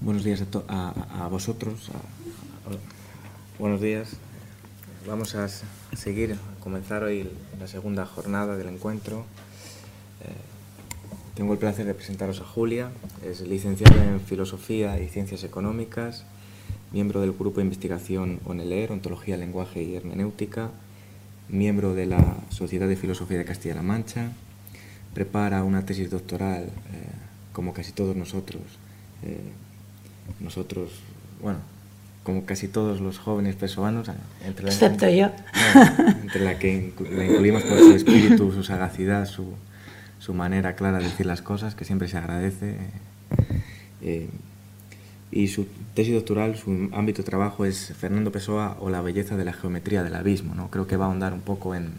Buenos días a, vosotros. buenos días. Vamos a seguir, a comenzar hoy la segunda jornada del encuentro. Eh, tengo el placer de presentaros a Julia. Es licenciada en Filosofía y Ciencias Económicas, miembro del Grupo de Investigación ONELER, Ontología, Lenguaje y Hermenéutica, miembro de la Sociedad de Filosofía de Castilla-La Mancha. Prepara una tesis doctoral, eh, como casi todos nosotros, eh, nosotros, bueno, como casi todos los jóvenes pesoanos, entre la, excepto yo, entre la que la incluimos por su espíritu, su sagacidad, su, su, manera clara de decir las cosas, que siempre se agradece. Eh, y su tesis doctoral, su ámbito de trabajo es Fernando Pessoa o la belleza de la geometría del abismo. ¿no? Creo que va a ahondar un poco en,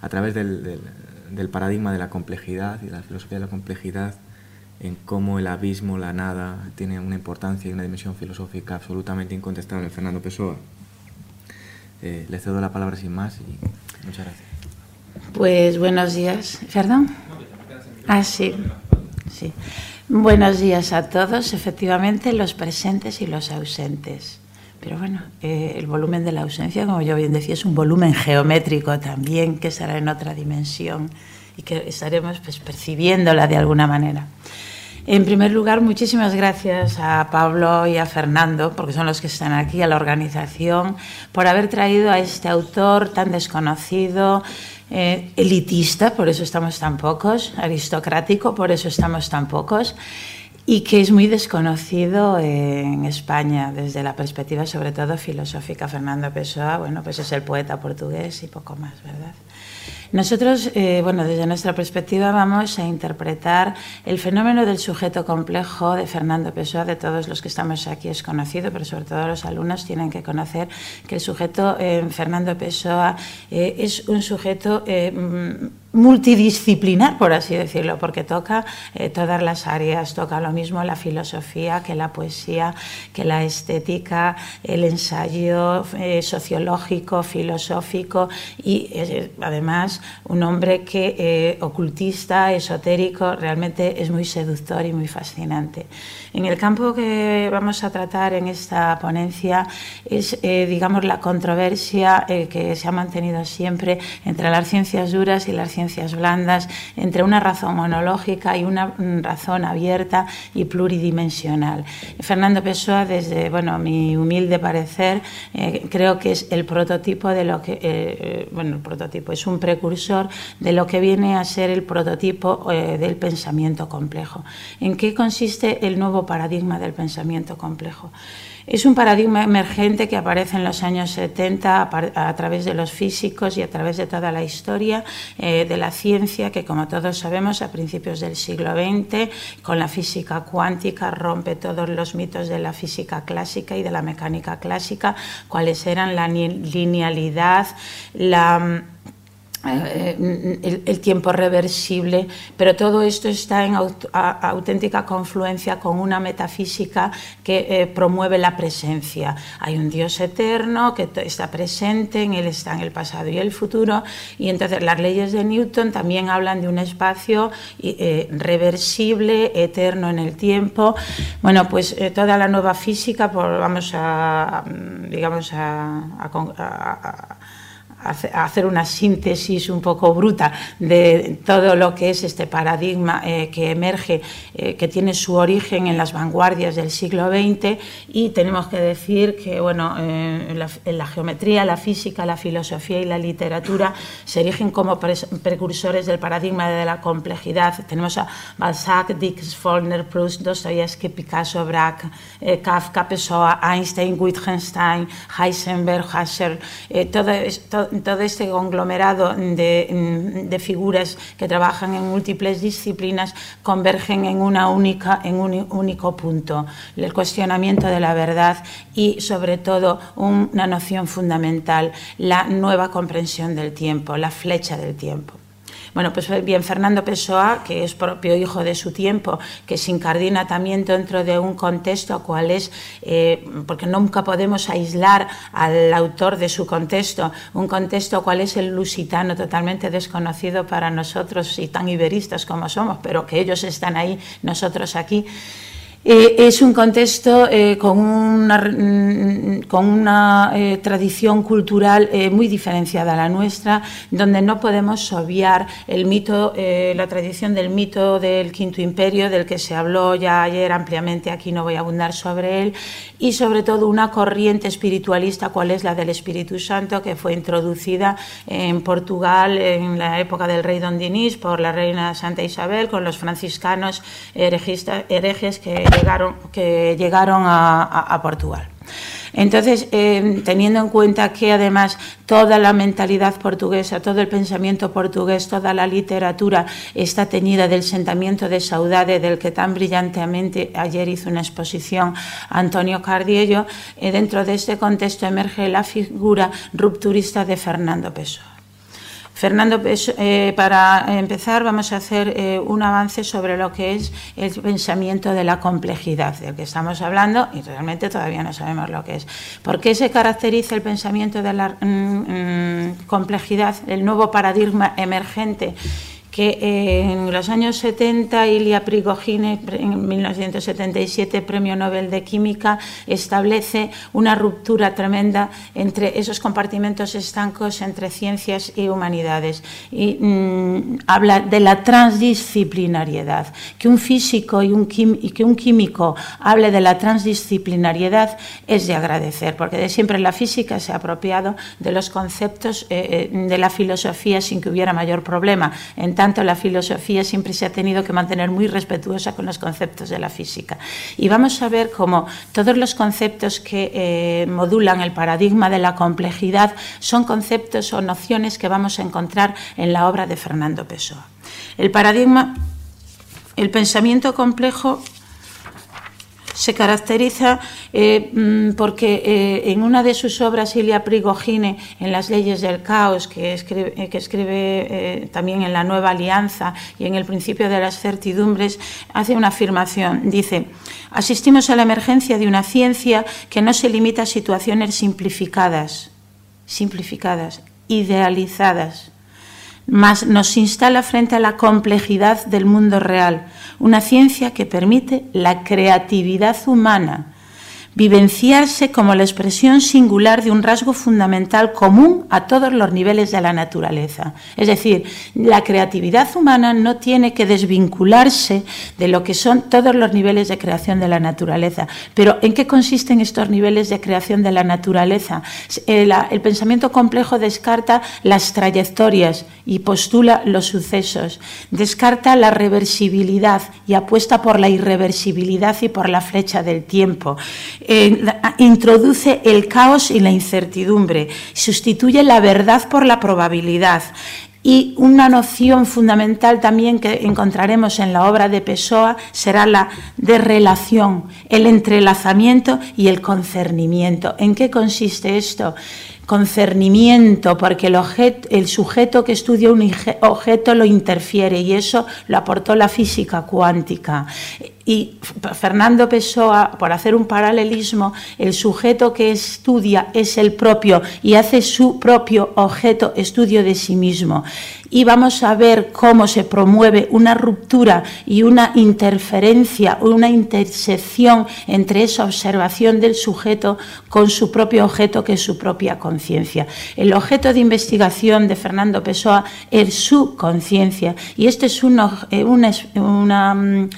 a través del, del, del paradigma de la complejidad y de la filosofía de la complejidad, en cómo el abismo, la nada, tiene una importancia y una dimensión filosófica absolutamente incontestable Fernando Pessoa. Eh, le cedo la palabra sin más y muchas gracias. Pues buenos días. ¿Perdón? Ah, sí. sí. Buenos días a todos, efectivamente, los presentes y los ausentes. Pero bueno, eh, el volumen de la ausencia, como yo bien decía, es un volumen geométrico también, que estará en otra dimensión y que estaremos pues, percibiéndola de alguna manera. En primer lugar, muchísimas gracias a Pablo y a Fernando, porque son los que están aquí, a la organización, por haber traído a este autor tan desconocido, eh, elitista, por eso estamos tan pocos, aristocrático, por eso estamos tan pocos, y que es muy desconocido en España desde la perspectiva sobre todo filosófica. Fernando Pessoa, bueno, pues es el poeta portugués y poco más, ¿verdad? Nosotros, eh, bueno, desde nuestra perspectiva vamos a interpretar el fenómeno del sujeto complejo de Fernando Pessoa, de todos los que estamos aquí es conocido, pero sobre todo los alumnos tienen que conocer que el sujeto eh, Fernando Pessoa eh, es un sujeto multidisciplinar, por así decirlo, porque toca eh, todas las áreas, toca lo mismo la filosofía que la poesía, que la estética, el ensayo eh, sociológico, filosófico y eh, además un hombre que ocultista, esotérico, realmente es muy seductor y muy fascinante. En el campo que vamos a tratar en esta ponencia es, digamos, la controversia que se ha mantenido siempre entre las ciencias duras y las ciencias blandas, entre una razón monológica y una razón abierta y pluridimensional. Fernando Pessoa, desde bueno, mi humilde parecer, eh, creo que es el prototipo de lo que, eh, eh, bueno, el prototipo es un precursor de lo que viene a ser el prototipo del pensamiento complejo. ¿En qué consiste el nuevo paradigma del pensamiento complejo? Es un paradigma emergente que aparece en los años 70 a, través de los físicos y a través de toda la historia eh, de la ciencia que, como todos sabemos, a principios del siglo XX, con la física cuántica, rompe todos los mitos de la física clásica y de la mecánica clásica, cuáles eran la linealidad, la eh, el, tiempo reversible, pero todo esto está en auténtica confluencia con una metafísica que eh, promueve la presencia. Hay un Dios eterno que está presente, en él está en el pasado y el futuro, y entonces las leyes de Newton también hablan de un espacio eh, reversible, eterno en el tiempo. Bueno, pues toda la nueva física, pues, vamos a, digamos, a hacer una síntesis un poco bruta de todo lo que es este paradigma eh, que emerge, eh, que tiene su origen en las vanguardias del siglo XX y tenemos que decir que bueno, eh, la, geometría, la física, la filosofía y la literatura se erigen como precursores del paradigma de la complejidad. Tenemos a Balzac, Dickens, Faulkner, Proust, Dostoyevsky, Picasso, Braque, Kafka, Pessoa, Einstein, Wittgenstein, Heisenberg, Husserl, todo, todo todo este conglomerado de, figuras que trabajan en múltiples disciplinas convergen en, una única, en un único punto, el cuestionamiento de la verdad y sobre todo una noción fundamental, la nueva comprensión del tiempo, la flecha del tiempo. Bueno, pues bien, Fernando Pessoa, que es propio hijo de su tiempo, que se incardina también dentro de un contexto cual es, eh, porque nunca podemos aislar al autor de su contexto, un contexto cual es el lusitano, totalmente desconocido para nosotros y tan iberistas como somos, pero que ellos están ahí, nosotros aquí. Eh, es un contexto eh, con una, mm, con eh, tradición cultural muy diferenciada a la nuestra, donde no podemos obviar el mito, la tradición del mito del Quinto Imperio, del que se habló ya ayer ampliamente, aquí no voy a abundar sobre él, y sobre todo una corriente espiritualista, cual es la del Espíritu Santo, que fue introducida en Portugal en la época del rey Don Dinís por la reina Santa Isabel, con los franciscanos herejes que llegaron, que llegaron a, Portugal. Entonces, eh, teniendo en cuenta que además toda la mentalidad portuguesa, todo el pensamiento portugués, toda la literatura está teñida del sentimiento de saudade del que tan brillantemente ayer hizo una exposición Antonio Cardiello, eh, dentro de este contexto emerge la figura rupturista de Fernando Pessoa. Fernando, eh, para empezar vamos a hacer eh, un avance sobre lo que es el pensamiento de la complejidad del que estamos hablando y realmente todavía no sabemos lo que es. ¿Por qué se caracteriza el pensamiento de la mm, mm, complejidad, el nuevo paradigma emergente? Que en los años 70 Ilya Prigogine, en 1977, Premio Nobel de Química, establece una ruptura tremenda entre esos compartimentos estancos entre ciencias y humanidades. Y mm, habla de la transdisciplinariedad. Que un físico y, un que un químico hable de la transdisciplinariedad es de agradecer, porque de siempre la física se ha apropiado de los conceptos eh, eh, de la filosofía sin que hubiera mayor problema. En tanto, la filosofía siempre se ha tenido que mantener muy respetuosa con los conceptos de la física. Y vamos a ver cómo todos los conceptos que eh, modulan el paradigma de la complejidad son conceptos o nociones que vamos a encontrar en la obra de Fernando Pessoa. El paradigma, el pensamiento complejo se caracteriza eh, mm, porque eh, en una de sus obras, Ilia Prigogine, en Las leyes del caos, que escribe, eh, que escribe también en La Nueva Alianza y en El principio de las certidumbres, hace una afirmación. Dice, asistimos a la emergencia de una ciencia que no se limita a situaciones simplificadas, simplificadas, idealizadas, mas nos instala frente a la complejidad del mundo real, una ciencia que permite la creatividad humana, vivenciarse como la expresión singular de un rasgo fundamental común a todos los niveles de la naturaleza. Es decir, la creatividad humana no tiene que desvincularse de lo que son todos los niveles de creación de la naturaleza. Pero ¿en qué consisten estos niveles de creación de la naturaleza? El, el pensamiento complejo descarta las trayectorias y postula los sucesos, descarta la reversibilidad y apuesta por la irreversibilidad y por la flecha del tiempo. Eh, introduce el caos y la incertidumbre, sustituye la verdad por la probabilidad. Y una noción fundamental también que encontraremos en la obra de Pessoa será la de relación, el entrelazamiento y el concernimiento. ¿En qué consiste esto? concernimiento, porque el, el, sujeto que estudia un objeto lo interfiere y eso lo aportó la física cuántica. Y Fernando Pessoa, por hacer un paralelismo, el sujeto que estudia es el propio y hace su propio objeto estudio de sí mismo. Y vamos a ver cómo se promueve una ruptura y una interferencia, una intersección entre esa observación del sujeto con su propio objeto, que es su propia conciencia. El objeto de investigación de Fernando Pessoa es su conciencia y esta es una, una, una mm,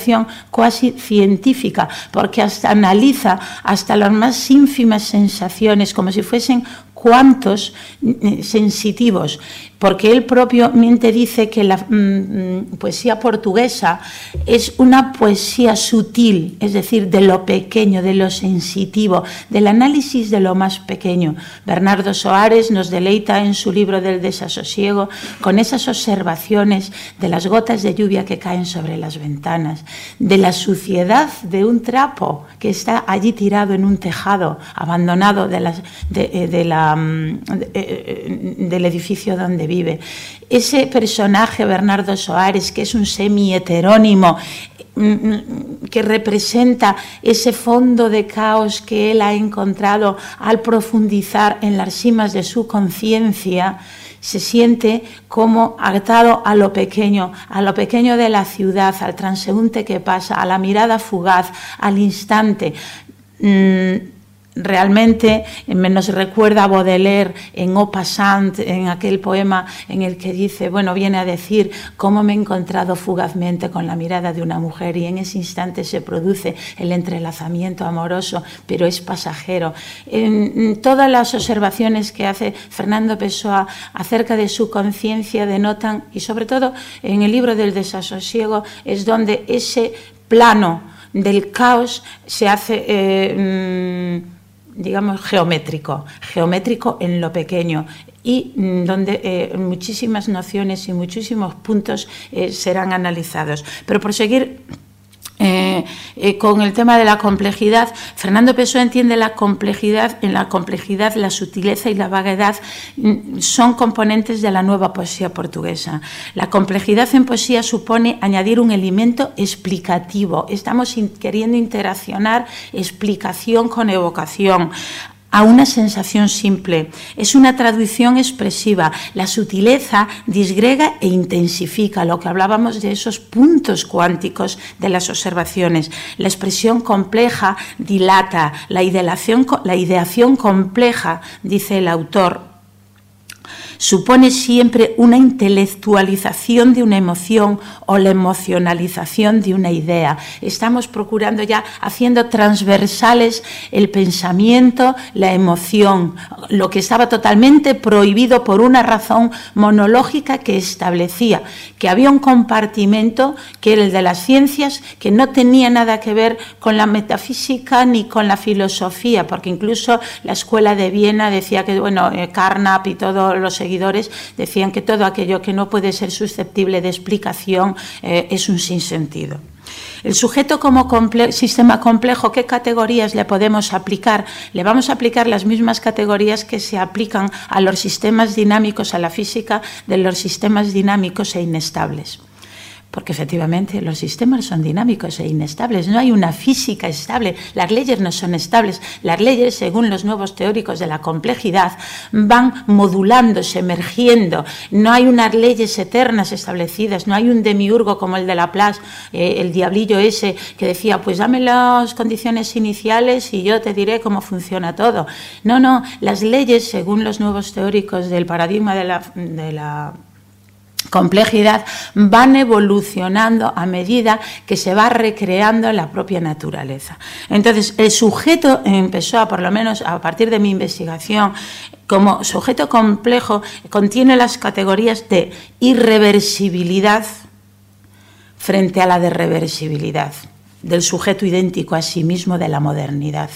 investigación cuasi científica, porque hasta analiza hasta las más ínfimas sensaciones, como si fuesen cuantos mm, sensitivos porque él propiamente dice que la mm, mm, poesía portuguesa es una poesía sutil, es decir, de lo pequeño, de lo sensitivo, del análisis de lo más pequeño. Bernardo Soares nos deleita en su libro del desasosiego con esas observaciones de las gotas de lluvia que caen sobre las ventanas, de la suciedad de un trapo que está allí tirado en un tejado abandonado del edificio donde Ese personaje, Bernardo Soares, que es un semi-heterónimo, mm, mm, que representa ese fondo de caos que él ha encontrado al profundizar en las cimas de su conciencia, se siente como atado a lo pequeño, a lo pequeño de la ciudad, al transeúnte que pasa, a la mirada fugaz, al instante. Mm, realmente nos recuerda a Baudelaire en O Passant, en aquel poema en el que dice, bueno, viene a decir cómo me he encontrado fugazmente con la mirada de una mujer y en ese instante se produce el entrelazamiento amoroso, pero es pasajero. En todas las observaciones que hace Fernando Pessoa acerca de su conciencia denotan, y sobre todo en el libro del desasosiego, es donde ese plano del caos se hace... Eh, mm, digamos, geométrico, geométrico en lo pequeño y mm, donde eh, muchísimas nociones y muchísimos puntos eh, serán analizados. Pero por seguir eh, eh, con el tema de la complejidad, Fernando Pessoa entiende la complejidad, en la complejidad, la sutileza y la vaguedad mm, son componentes de la nueva poesía portuguesa. La complejidad en poesía supone añadir un elemento explicativo. Estamos queriendo interaccionar explicación con evocación a una sensación simple. Es una traducción expresiva. La sutileza disgrega e intensifica lo que hablábamos de esos puntos cuánticos de las observaciones. La expresión compleja dilata. La ideación, la ideación compleja, dice el autor, supone siempre una intelectualización de una emoción o la emocionalización de una idea. Estamos procurando ya haciendo transversales el pensamiento, la emoción, lo que estaba totalmente prohibido por una razón monológica que establecía que había un compartimento que era el de las ciencias que no tenía nada que ver con la metafísica ni con la filosofía, porque incluso la escuela de Viena decía que bueno, eh, Carnap y todos los seguidores decían que todo aquello que no puede ser susceptible de explicación eh, es un sinsentido. El sujeto como sistema complejo, ¿qué categorías le podemos aplicar? Le vamos a aplicar las mismas categorías que se aplican a los sistemas dinámicos, a la física de los sistemas dinámicos e inestables porque efectivamente los sistemas son dinámicos e inestables, no hay una física estable, las leyes no son estables, las leyes, según los nuevos teóricos de la complejidad, van modulándose, emergiendo, no hay unas leyes eternas establecidas, no hay un demiurgo como el de Laplace, eh, el diablillo ese que decía, pues dame las condiciones iniciales y yo te diré cómo funciona todo. No, no, las leyes, según los nuevos teóricos del paradigma de la, de la complejidad van evolucionando a medida que se va recreando la propia naturaleza. Entonces, el sujeto empezó, a, por lo menos a partir de mi investigación, como sujeto complejo, contiene las categorías de irreversibilidad frente a la de reversibilidad, del sujeto idéntico a sí mismo de la modernidad.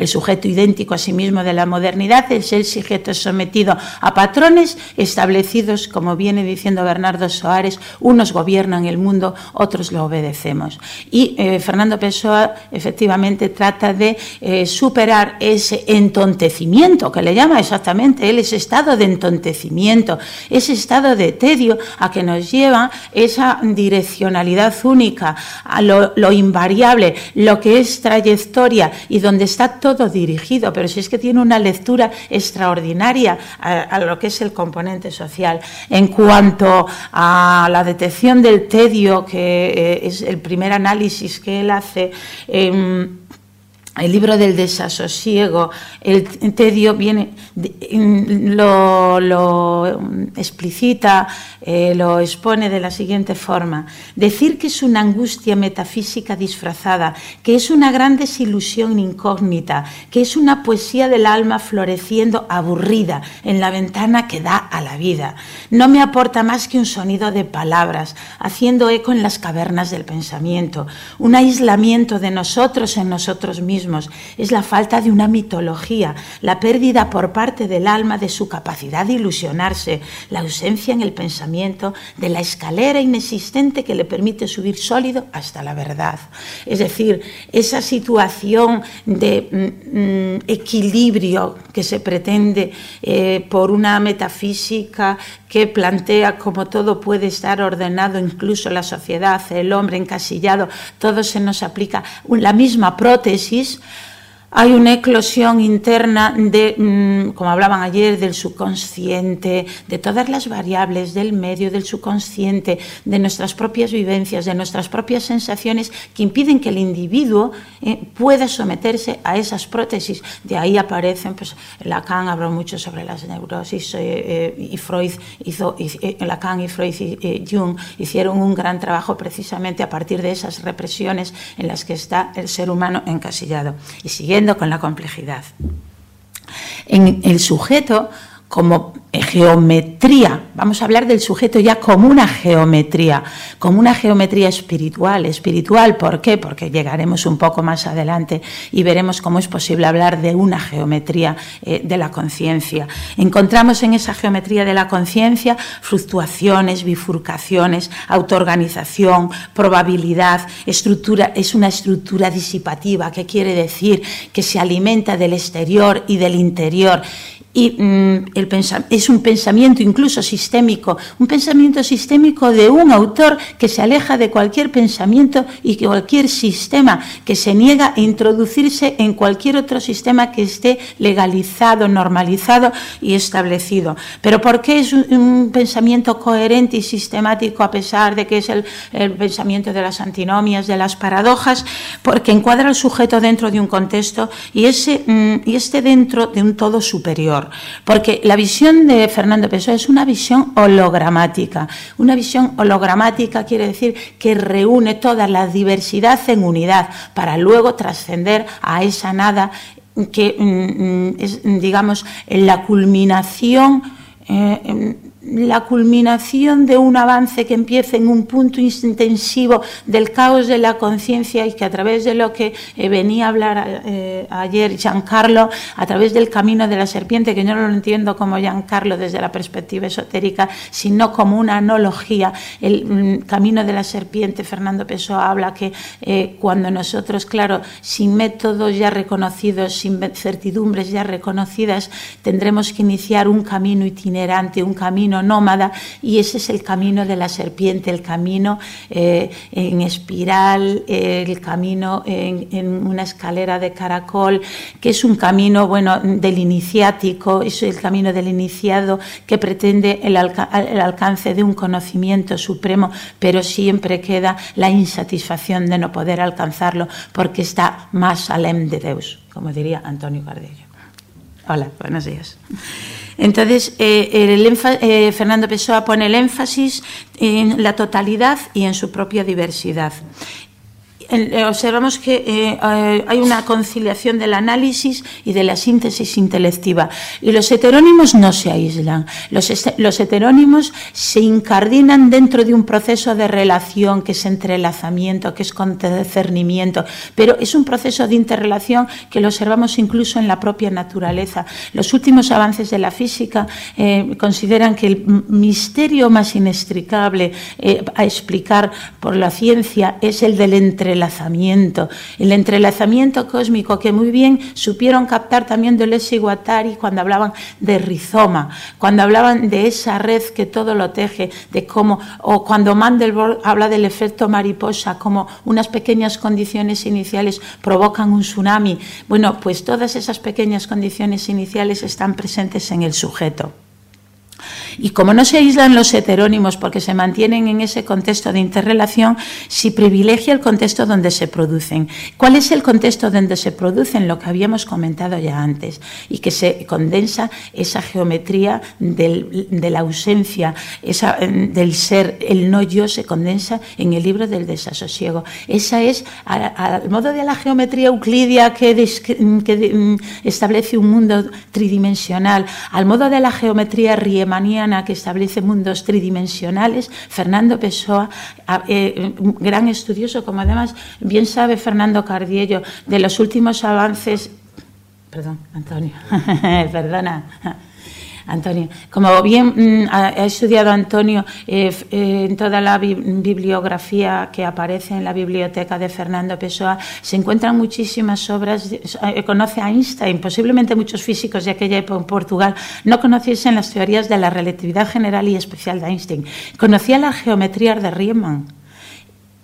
El sujeto idéntico a sí mismo de la modernidad es el sujeto sometido a patrones establecidos, como viene diciendo Bernardo Soares, unos gobiernan el mundo, otros lo obedecemos. Y eh, Fernando Pessoa efectivamente trata de eh, superar ese entontecimiento, que le llama exactamente él, ese estado de entontecimiento, ese estado de tedio a que nos lleva esa direccionalidad única, a lo, lo invariable, lo que es trayectoria y donde está todo dirigido, pero si es que tiene una lectura extraordinaria a, lo que es el componente social. En cuanto a la detección del tedio, que eh, es el primer análisis que él hace, em, el libro del desasosiego, el tedio viene, lo, explicita, eh, lo expone de la siguiente forma. Decir que es una angustia metafísica disfrazada, que es una gran desilusión incógnita, que es una poesía del alma floreciendo aburrida en la ventana que da a la vida. No me aporta más que un sonido de palabras, haciendo eco en las cavernas del pensamiento, un aislamiento de nosotros en nosotros mismos es la falta de una mitología, la pérdida por parte del alma de su capacidad de ilusionarse, la ausencia en el pensamiento de la escalera inexistente que le permite subir sólido hasta la verdad. Es decir, esa situación de mm, mm, equilibrio que se pretende eh, por una metafísica que plantea cómo todo puede estar ordenado, incluso la sociedad, el hombre encasillado, todo se nos aplica. La misma prótesis hay una eclosión interna de, mm, como hablaban ayer, del subconsciente, de todas las variables del medio, del subconsciente, de nuestras propias vivencias, de nuestras propias sensaciones que impiden que el individuo eh, pueda someterse a esas prótesis. De ahí aparecen, pues Lacan habló mucho sobre las neurosis eh, eh, y Freud hizo, Lacan y Freud y Jung hicieron un gran trabajo precisamente a partir de esas represiones en las que está el ser humano encasillado. Y con la complejidad. En el sujeto, como geometría, vamos a hablar del sujeto ya como una geometría, como una geometría espiritual. Espiritual, ¿por qué? Porque llegaremos un poco más adelante y veremos cómo es posible hablar de una geometría eh, de la conciencia. Encontramos en esa geometría de la conciencia fluctuaciones, bifurcaciones, autoorganización, probabilidad, estructura, es una estructura disipativa, que quiere decir que se alimenta del exterior y del interior y mm, el es un pensamiento incluso sistémico, un pensamiento sistémico de un autor que se aleja de cualquier pensamiento y cualquier sistema, que se niega a introducirse en cualquier otro sistema que esté legalizado, normalizado y establecido. Pero ¿por qué es un, pensamiento coherente y sistemático a pesar de que es el, pensamiento de las antinomias, de las paradojas? Porque encuadra al sujeto dentro de un contexto y, ese, mm, y este dentro de un todo superior porque la visión de Fernando Pessoa es una visión hologramática. Una visión hologramática quiere decir que reúne toda la diversidad en unidad para luego trascender a esa nada que mm, mm, es, digamos, la culminación. Eh, la culminación de un avance que empieza en un punto intensivo del caos de la conciencia y que a través de lo que eh, venía a hablar eh, ayer Giancarlo, a través del camino de la serpiente, que yo no lo entiendo como Giancarlo desde la perspectiva esotérica, sino como una analogía. El mm, camino de la serpiente, Fernando Pessoa habla que eh, cuando nosotros, claro, sin métodos ya reconocidos, sin certidumbres ya reconocidas, tendremos que iniciar un camino itinerante, un camino nómada y ese es el camino de la serpiente, el camino eh, en espiral, el camino en, una escalera de caracol, que es un camino bueno del iniciático, es el camino del iniciado que pretende el, el alcance de un conocimiento supremo, pero siempre queda la insatisfacción de no poder alcanzarlo porque está más alem de Deus, como diría Antonio Cardello. Hola, buenos días. Entonces, eh, eh, Fernando Pessoa pone el énfasis en la totalidad y en su propia diversidad. Eh, observamos que eh, eh, hay una conciliación del análisis y de la síntesis intelectiva. Y los heterónimos no se aíslan. Los, los heterónimos se incardinan dentro de un proceso de relación que es entrelazamiento, que es concernimiento, pero es un proceso de interrelación que lo observamos incluso en la propia naturaleza. Los últimos avances de la física consideran que el misterio más inextricable a explicar por la ciencia es el del entrelazamiento el entrelazamiento cósmico que muy bien supieron captar también Deleuze y Guattari cuando hablaban de rizoma, cuando hablaban de esa red que todo lo teje, de cómo, o cuando Mandelbrot habla del efecto mariposa, como unas pequeñas condiciones iniciales provocan un tsunami. Bueno, pues todas esas pequeñas condiciones iniciales están presentes en el sujeto. Y como no se aíslan los heterónimos porque se mantienen en ese contexto de interrelación, se privilegia el contexto donde se producen. ¿Cuál es el contexto donde se producen? Lo que habíamos comentado ya antes, y que se condensa esa geometría de la ausencia, esa, del ser, el no yo se condensa en el libro del desasosiego. Esa es, al modo de la geometría euclidia que, que mm, establece un mundo tridimensional, al modo de la geometría riemanniana, que establece mundos tridimensionales, Fernando Pessoa, eh, gran estudioso, como además bien sabe Fernando Cardiello, de los últimos avances. Perdón, Antonio, perdona. Antonio. Como bien mm, ha estudiado Antonio eh, eh, en toda la bibliografía que aparece en la biblioteca de Fernando Pessoa, se encuentran muchísimas obras. Eh, conoce a Einstein, posiblemente muchos físicos de aquella época en Portugal no conociesen las teorías de la relatividad general y especial de Einstein. Conocía la geometría de Riemann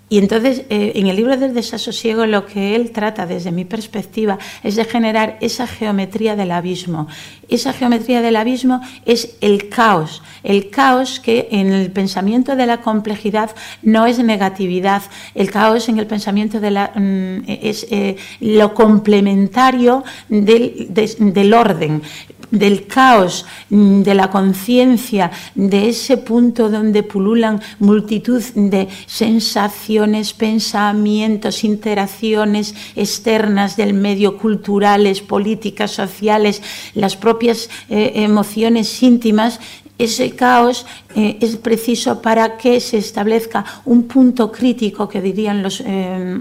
y entonces, eh, en el libro del desasosiego, lo que él trata, desde mi perspectiva, es de generar esa geometría del abismo. Esa geometría del abismo es el caos, el caos que en el pensamiento de la complejidad no es negatividad, el caos en el pensamiento de la, mm, es eh, lo complementario del, del orden del caos, mm, de la conciencia, de ese punto donde pululan multitud de sensaciones, pensamientos, interacciones externas del medio, culturales, políticas, sociales, las propias eh, emociones íntimas, ese caos eh, es preciso para que se establezca un punto crítico que dirían los eh,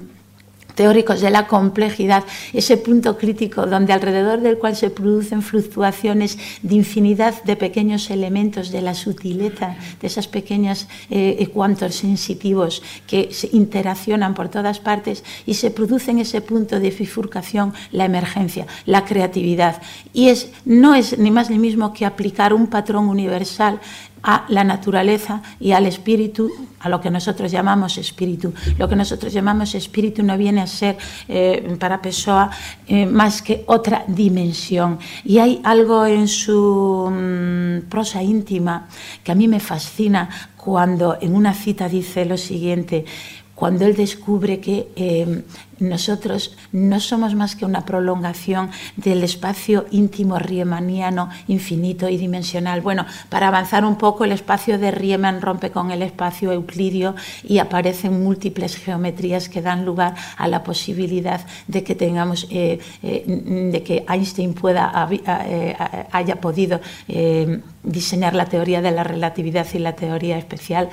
teóricos de la complejidad, ese punto crítico donde alrededor del cual se producen fluctuaciones de infinidad de pequeños elementos de la sutileza, de esas pequeñas eh, cuantos sensitivos que se interaccionan por todas partes y se produce en ese punto de bifurcación la emergencia, la creatividad. Y es, no es ni más ni mismo que aplicar un patrón universal a la naturaleza y al espíritu, a lo que nosotros llamamos espíritu. Lo que nosotros llamamos espíritu no viene a ser eh, para Pessoa eh, más que otra dimensión. Y hay algo en su mm, prosa íntima que a mí me fascina cuando en una cita dice lo siguiente, cuando él descubre que eh, nosotros no somos más que una prolongación del espacio íntimo riemanniano infinito y dimensional. Bueno, para avanzar un poco, el espacio de Riemann rompe con el espacio euclidio y aparecen múltiples geometrías que dan lugar a la posibilidad de que tengamos, eh, eh, de que Einstein pueda eh, haya podido diseñar la teoría de la relatividad y la teoría especial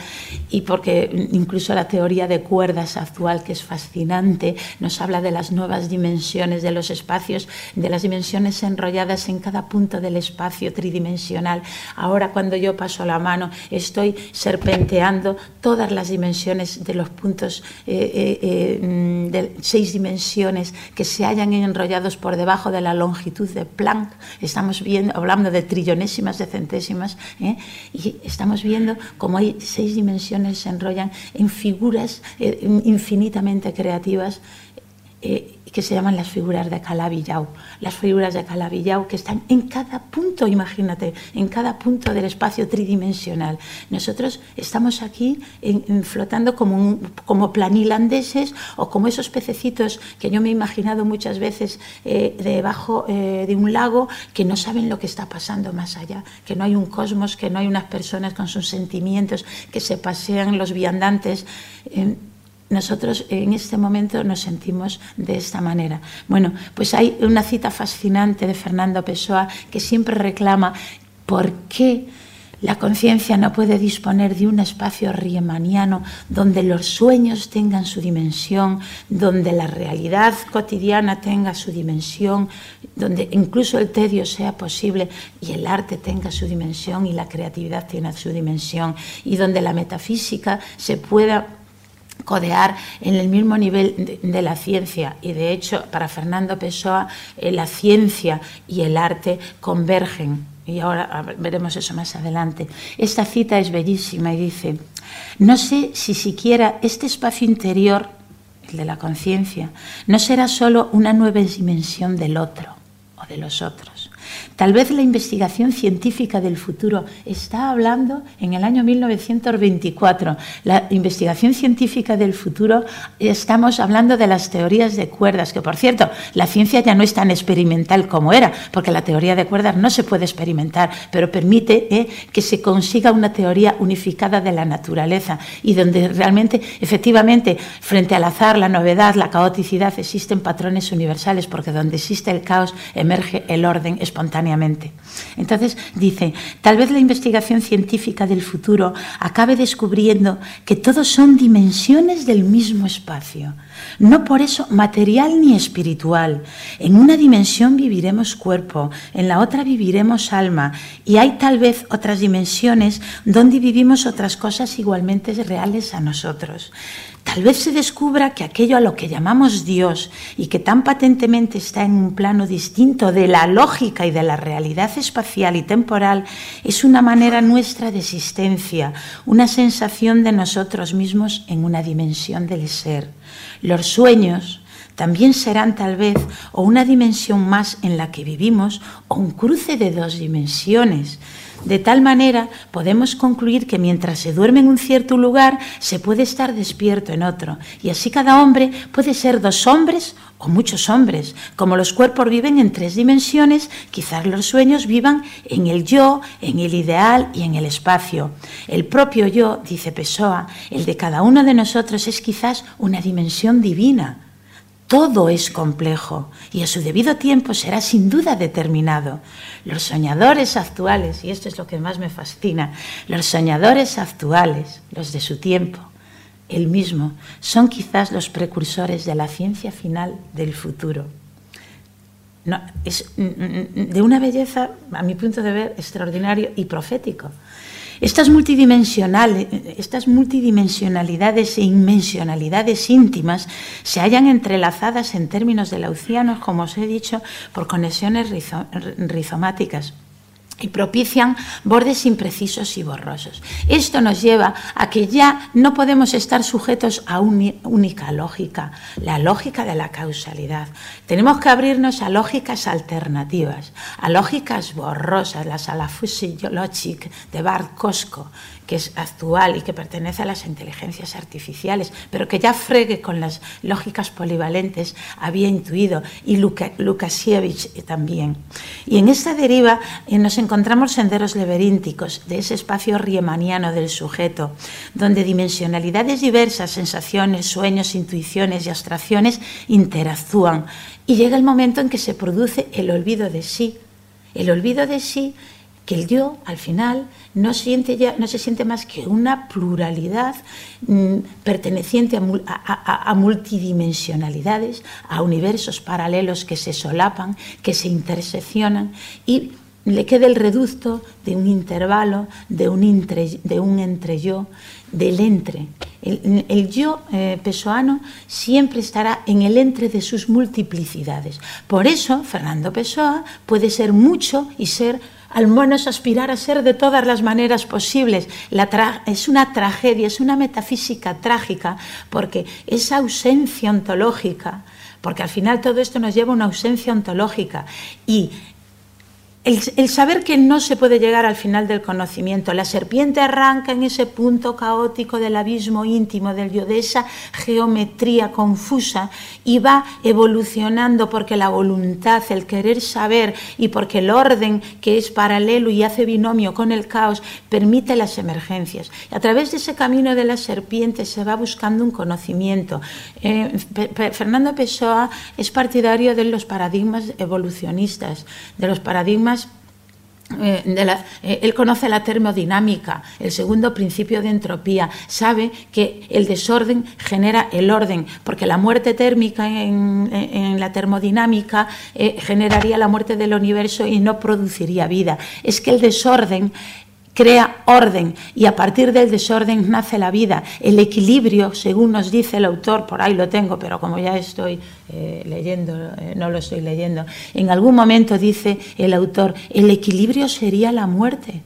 y porque incluso la teoría de cuerdas actual que es fascinante nos habla de las nuevas dimensiones de los espacios, de las dimensiones enrolladas en cada punto del espacio tridimensional. Ahora cuando yo paso la mano estoy serpenteando todas las dimensiones de los puntos eh, eh, eh, de seis dimensiones que se hayan enrollados por debajo de la longitud de Planck. Estamos viendo, hablando de trillonésimas, de centésimas, y estamos viendo cómo hay seis dimensiones se enrollan en figuras infinitamente creativas eh, que se llaman las figuras de Calabillau. Las figuras de Calabillau que están en cada punto, imagínate, en cada punto del espacio tridimensional. Nosotros estamos aquí flotando como, como planilandeses o como esos pececitos que yo me he imaginado muchas veces eh, debajo eh, de un lago que no saben lo que está pasando más allá, que no hay un cosmos, que no hay unas personas con sus sentimientos, que se pasean los viandantes nosotros en este momento nos sentimos de esta manera. Bueno, pues hay una cita fascinante de Fernando Pessoa que siempre reclama por qué la conciencia no puede disponer de un espacio riemanniano donde los sueños tengan su dimensión, donde la realidad cotidiana tenga su dimensión, donde incluso el tedio sea posible y el arte tenga su dimensión y la creatividad tenga su dimensión, y donde la metafísica se pueda codear en el mismo nivel de, la ciencia y de hecho para Fernando Pessoa eh, la ciencia y el arte convergen y ahora veremos eso más adelante. Esta cita es bellísima y dice, no sé si siquiera este espacio interior, el de la conciencia, no será solo una nueva dimensión del otro o de los otros, Tal vez la investigación científica del futuro está hablando en el año 1924. La investigación científica del futuro estamos hablando de las teorías de cuerdas, que por cierto, la ciencia ya no es tan experimental como era, porque la teoría de cuerdas no se puede experimentar, pero permite eh, que se consiga una teoría unificada de la naturaleza y donde realmente, efectivamente, frente al azar, la novedad, la caoticidad, existen patrones universales, porque donde existe el caos emerge el orden espontáneo entonces dice, tal vez la investigación científica del futuro acabe descubriendo que todos son dimensiones del mismo espacio, no por eso material ni espiritual. En una dimensión viviremos cuerpo, en la otra viviremos alma, y hay tal vez otras dimensiones donde vivimos otras cosas igualmente reales a nosotros. Tal vez se descubra que aquello a lo que llamamos Dios y que tan patentemente está en un plano distinto de la lógica y de la realidad espacial y temporal es una manera nuestra de existencia, una sensación de nosotros mismos en una dimensión del ser. Los sueños también serán tal vez o una dimensión más en la que vivimos o un cruce de dos dimensiones. De tal manera podemos concluir que mientras se duerme en un cierto lugar, se puede estar despierto en otro. Y así cada hombre puede ser dos hombres o muchos hombres. Como los cuerpos viven en tres dimensiones, quizás los sueños vivan en el yo, en el ideal y en el espacio. El propio yo, dice Pessoa, el de cada uno de nosotros es quizás una dimensión divina todo es complejo y a su debido tiempo será sin duda determinado. Los soñadores actuales, y esto es lo que más me fascina, los soñadores actuales, los de su tiempo, el mismo, son quizás los precursores de la ciencia final del futuro. es mm, mm, de una belleza, a mi punto de ver, extraordinario y profético. Estas, estas multidimensionalidades e inmensionalidades íntimas se hallan entrelazadas en términos de laucianos, como os he dicho, por conexiones rizomáticas y propician bordes imprecisos y borrosos. Esto nos lleva a que ya no podemos estar sujetos a una única lógica, la lógica de la causalidad. Tenemos que abrirnos a lógicas alternativas, a lógicas borrosas, las a la Logic de Bart Kosko, que es actual y que pertenece a las inteligencias artificiales, pero que ya Frege con las lógicas polivalentes había intuido, y Lukasiewicz también. Y en esta deriva eh, nos encontramos senderos laberínticos de ese espacio riemaniano del sujeto, donde dimensionalidades diversas, sensaciones, sueños, intuiciones y abstracciones interactúan. Y llega el momento en que se produce el olvido de sí. El olvido de sí que el yo al final no, siente ya, no se siente más que una pluralidad mm, perteneciente a, multidimensionalidades, a universos paralelos que se solapan, que se interseccionan y le queda el reducto de un intervalo, de un, de un entre yo, del entre. El, yo eh, pesoano siempre estará en el entre de sus multiplicidades. Por eso, Fernando Pessoa puede ser mucho y ser al menos aspirar a ser de todas las maneras posibles. es una tragedia, es una metafísica trágica, porque esa ausencia ontológica, porque al final todo esto nos lleva a una ausencia ontológica y el, saber que no se puede llegar al final del conocimiento, la serpiente arranca en ese punto caótico del abismo íntimo del de esa geometría confusa y va evolucionando porque la voluntad, el querer saber y porque el orden que es paralelo y hace binomio con el caos permite las emergencias. Y a través de ese camino de la serpiente se va buscando un conocimiento. Eh, Fernando Pessoa es partidario de los paradigmas evolucionistas, de los paradigmas eh, eh, él conoce la termodinámica, el segundo principio de entropía, sabe que el desorden genera el orden, porque la muerte térmica en, la termodinámica eh, generaría la muerte del universo y no produciría vida. Es que el desorden crea orden y a partir del desorden nace la vida. El equilibrio, según nos dice el autor, por ahí lo tengo, pero como ya estoy eh, leyendo, eh, no lo estoy leyendo, en algún momento dice el autor, el equilibrio sería la muerte.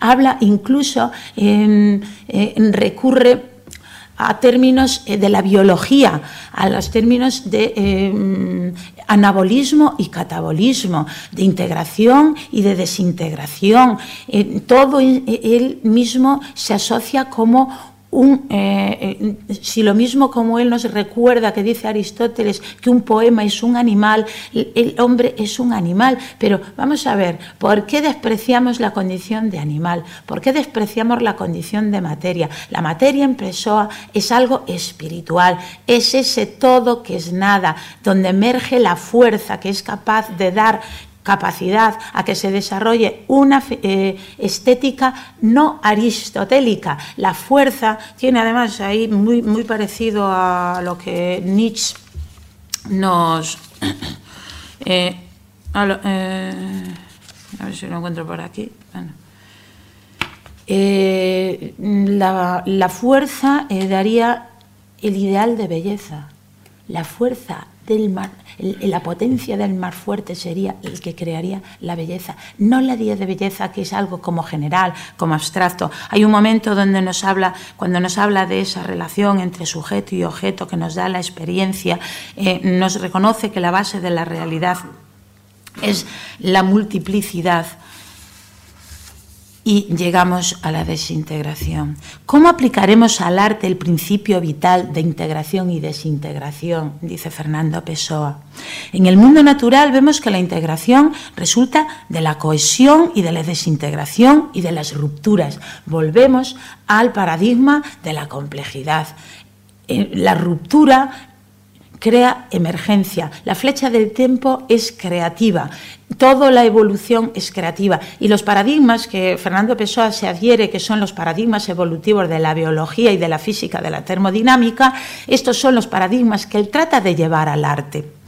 Habla incluso, en, recurre a términos eh, de la biología, a los términos de eh, anabolismo y catabolismo, de integración y de desintegración. Eh, todo él mismo se asocia como eh, eh, si lo mismo como él nos recuerda que dice Aristóteles que un poema es un animal, el hombre es un animal, pero vamos a ver, ¿por qué despreciamos la condición de animal? ¿Por qué despreciamos la condición de materia? La materia en Pessoa es algo espiritual, es ese todo que es nada, donde emerge la fuerza que es capaz de dar capacidad a que se desarrolle una eh, estética no aristotélica. La fuerza tiene además ahí muy, muy parecido a lo que Nietzsche nos... Eh, eh, a, ver si lo encuentro por aquí. la, fuerza daría el ideal de belleza. La fuerza del mar, la potencia del mar fuerte sería el que crearía la belleza, no la idea de belleza que es algo como general, como abstracto. Hay un momento donde nos habla, cuando nos habla de esa relación entre sujeto y objeto que nos da la experiencia, eh, nos reconoce que la base de la realidad es la multiplicidad y llegamos a la desintegración. ¿Cómo aplicaremos al arte el principio vital de integración y desintegración? Dice Fernando Pessoa. En el mundo natural vemos que la integración resulta de la cohesión y de la desintegración y de las rupturas. Volvemos al paradigma de la complejidad. Eh, la ruptura crea emergencia. La flecha del tiempo es creativa. Toda la evolución es creativa. Y los paradigmas que Fernando Pessoa se adhiere, que son los paradigmas evolutivos de la biología y de la física, de la termodinámica, estos son los paradigmas que él trata de llevar al arte.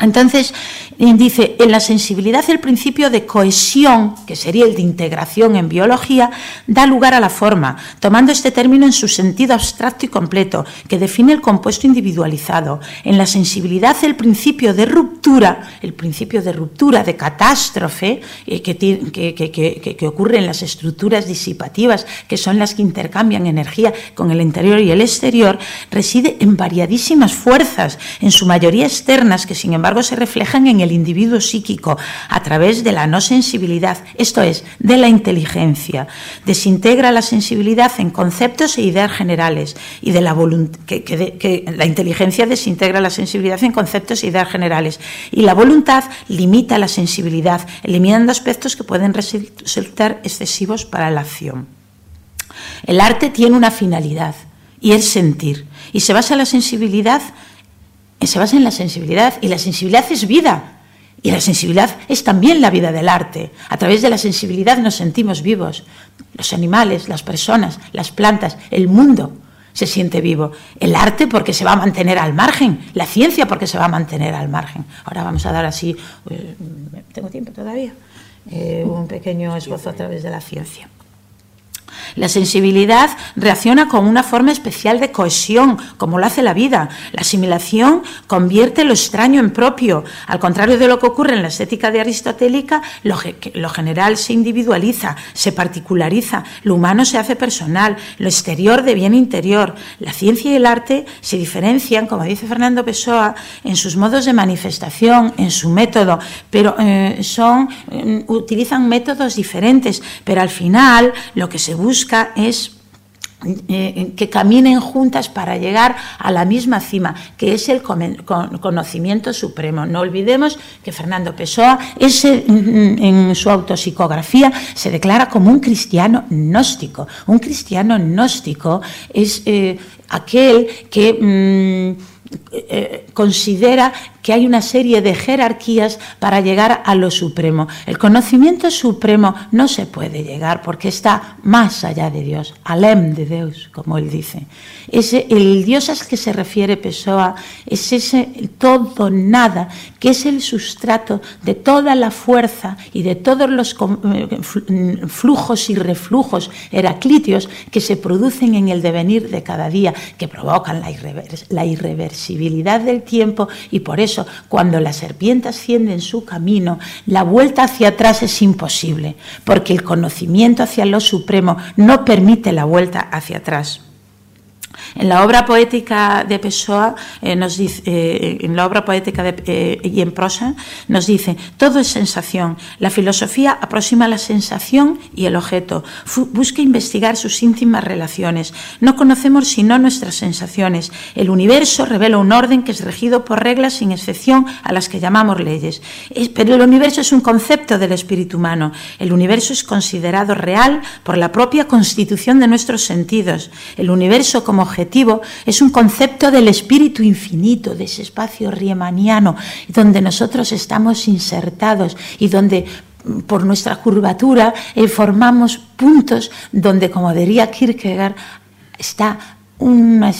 Entonces, dice, en la sensibilidad el principio de cohesión, que sería el de integración en biología, da lugar a la forma, tomando este término en su sentido abstracto y completo, que define el compuesto individualizado. En la sensibilidad el principio de ruptura, el principio de ruptura, de catástrofe, eh, que, que, ocurre en las estructuras disipativas, que son las que intercambian energía con el interior y el exterior, reside en variadísimas fuerzas, en su mayoría externas, que sin embargo embargo, se reflejan en el individuo psíquico a través de la no sensibilidad, esto es, de la inteligencia. Desintegra la sensibilidad en conceptos e ideas generales y de la que, que la inteligencia desintegra la sensibilidad en conceptos e ideas generales y la voluntad limita la sensibilidad, eliminando aspectos que pueden resultar excesivos para la acción. El arte tiene una finalidad y es sentir y se basa en la sensibilidad se basa en la sensibilidad y la sensibilidad es vida. Y la sensibilidad es también la vida del arte. A través de la sensibilidad nos sentimos vivos. Los animales, las personas, las plantas, el mundo se siente vivo. El arte porque se va a mantener al margen. La ciencia porque se va a mantener al margen. Ahora vamos a dar así, eh, ¿tengo tiempo todavía? Eh, un pequeño esbozo a través de la ciencia. La sensibilidad reacciona con una forma especial de cohesión, como lo hace la vida. La asimilación convierte lo extraño en propio. Al contrario de lo que ocurre en la estética de aristotélica, lo, general se individualiza, se particulariza, lo humano se hace personal, lo exterior deviene interior. La ciencia y el arte se diferencian, como dice Fernando Pessoa, en sus modos de manifestación, en su método, pero eh, son, eh, utilizan métodos diferentes, pero al final lo que se busca es eh, que caminen juntas para llegar a la misma cima, que es el conocimiento supremo. No olvidemos que Fernando Pessoa en su autopsicografía se declara como un cristiano gnóstico. Un cristiano gnóstico es eh, aquel que... Mm, eh, considera que hay una serie de jerarquías para llegar a lo supremo. El conocimiento supremo no se puede llegar porque está más allá de Dios, alem de Dios, como él dice. Ese, el Dios al que se refiere Pessoa es ese todo nada, que es el sustrato de toda la fuerza y de todos los eh, flujos y reflujos heraclíteos que se producen en el devenir de cada día, que provocan la, la irreversibilidad del tiempo y por eso cuando la serpiente asciende en su camino, la vuelta hacia atrás es imposible, porque el conocimiento hacia lo supremo no permite la vuelta hacia atrás. En la obra poética de Pessoa, eh, nos dice, eh, en la obra poética eh, y en prosa, nos dice, todo es sensación. La filosofía aproxima la sensación y el objeto, busca investigar sus íntimas relaciones. No conocemos sino nuestras sensaciones. El universo revela un orden que es regido por reglas sin excepción a las que llamamos leyes. pero el universo es un concepto del espíritu humano. El universo es considerado real por la propia constitución de nuestros sentidos. El universo como es un concepto del espíritu infinito, de ese espacio riemaniano, donde nosotros estamos insertados y donde mm, por nuestra curvatura eh, formamos puntos donde, como diría Kierkegaard, está una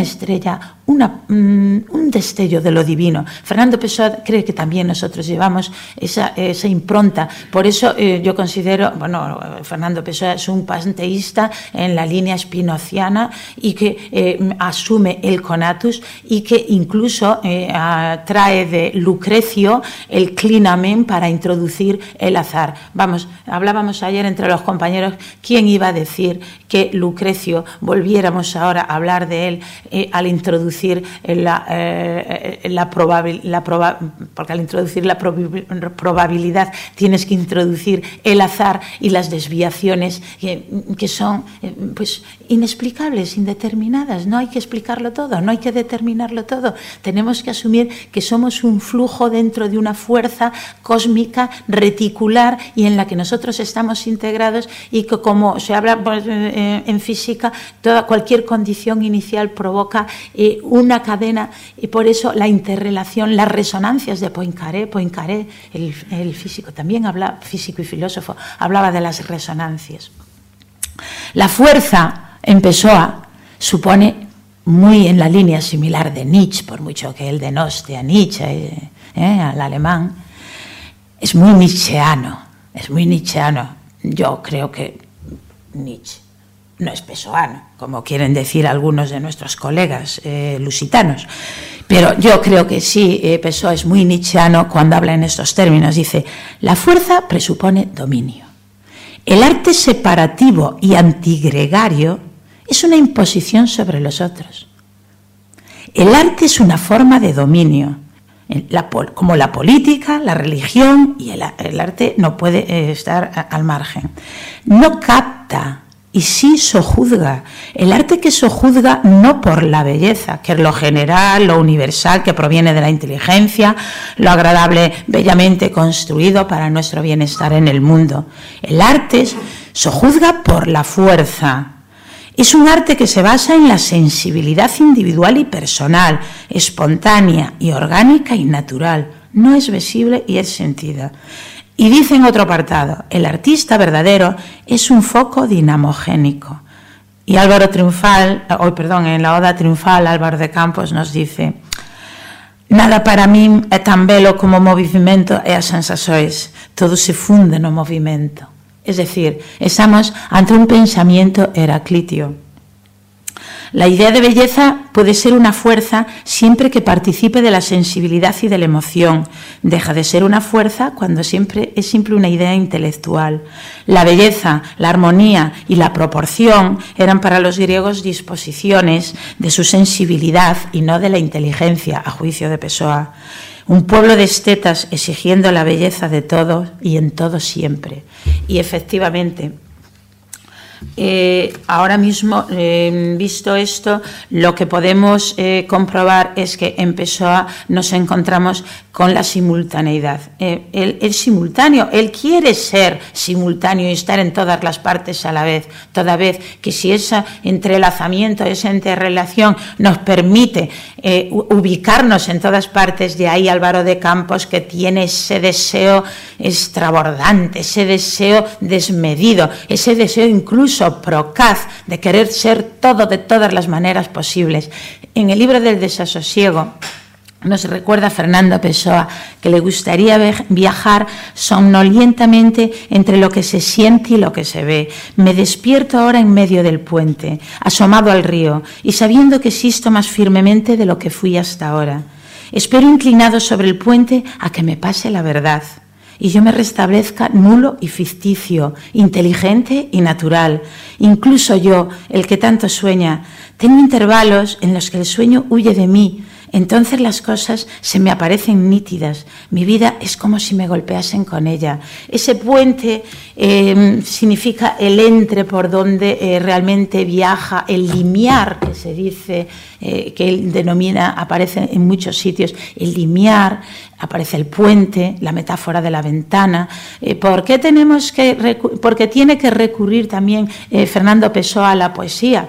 estrella, mm, un destello de lo divino. Fernando Pessoa cree que también nosotros llevamos esa, impronta. Por eso eh, yo considero, bueno, Fernando Pessoa es un panteísta en la línea spinociana y que eh, asume el conatus y que incluso eh, trae de Lucrecio el clinamen para introducir el azar. Vamos, hablábamos ayer entre los compañeros quién iba a decir que Lucrecio, volviéramos ahora a hablar de él al introducir la, eh, la, la porque al introducir la probabilidad tienes que introducir el azar y las desviaciones que, son eh, pues inexplicables, indeterminadas. No hay que explicarlo todo, no hay que determinarlo todo. Tenemos que asumir que somos un flujo dentro de una fuerza cósmica reticular y en la que nosotros estamos integrados y que como se habla pues, eh, en física, toda cualquier condición inicial provoca una cadena y por eso la interrelación, las resonancias de Poincaré, Poincaré, el, el físico también habla, físico y filósofo, hablaba de las resonancias. La fuerza en Pessoa supone muy en la línea similar de Nietzsche, por mucho que él denoste a Nietzsche, eh, eh, al alemán, es muy nietzscheano, es muy nietzscheano. Yo creo que Nietzsche no es pesoano, como quieren decir algunos de nuestros colegas eh, lusitanos. Pero yo creo que sí, eh, Pessoa es muy nichiano cuando habla en estos términos. Dice, la fuerza presupone dominio. El arte separativo y antigregario es una imposición sobre los otros. El arte es una forma de dominio, como la política, la religión y el, arte no puede eh, estar al margen. No capta y sí sojuzga. El arte que sojuzga no por la belleza, que es lo general, lo universal, que proviene de la inteligencia, lo agradable, bellamente construido para nuestro bienestar en el mundo. El arte sojuzga por la fuerza. Es un arte que se basa en la sensibilidad individual y personal, espontánea y orgánica y natural. No es visible y es sentida. Y dice en otro apartado, el artista verdadero es un foco dinamogénico. Y Álvaro Triunfal, hoy perdón, en la Oda Triunfal Álvaro de Campos nos dice, nada para mí es tan bello como movimiento e as todo se funde no movimiento. Es decir, estamos ante un pensamiento heraclitio la idea de belleza puede ser una fuerza siempre que participe de la sensibilidad y de la emoción. Deja de ser una fuerza cuando siempre es simple una idea intelectual. La belleza, la armonía y la proporción eran para los griegos disposiciones de su sensibilidad y no de la inteligencia, a juicio de Pessoa. Un pueblo de estetas exigiendo la belleza de todos y en todo siempre. Y efectivamente, eh, ahora mismo, eh, visto esto, lo que podemos eh, comprobar es que en PSOA nos encontramos con la simultaneidad. Él es simultáneo, él quiere ser simultáneo y estar en todas las partes a la vez, toda vez que si ese entrelazamiento, esa interrelación nos permite ubicarnos en todas partes, de ahí Álvaro de Campos que tiene ese deseo extrabordante, ese deseo desmedido, ese deseo incluso procaz de querer ser todo de todas las maneras posibles. En el libro del desasosiego, nos recuerda Fernando Pessoa que le gustaría viajar somnolientamente entre lo que se siente y lo que se ve. Me despierto ahora en medio del puente, asomado al río y sabiendo que existo más firmemente de lo que fui hasta ahora. Espero inclinado sobre el puente a que me pase la verdad y yo me restablezca nulo y ficticio, inteligente y natural. Incluso yo, el que tanto sueña, tengo intervalos en los que el sueño huye de mí, entonces las cosas se me aparecen nítidas. Mi vida es como si me golpeasen con ella. Ese puente eh, significa el entre por donde eh, realmente viaja, el limiar, que se dice, eh, que él denomina, aparece en muchos sitios, el limiar, aparece el puente, la metáfora de la ventana. ¿Por qué tenemos que, porque tiene que recurrir también Fernando Pessoa a la poesía?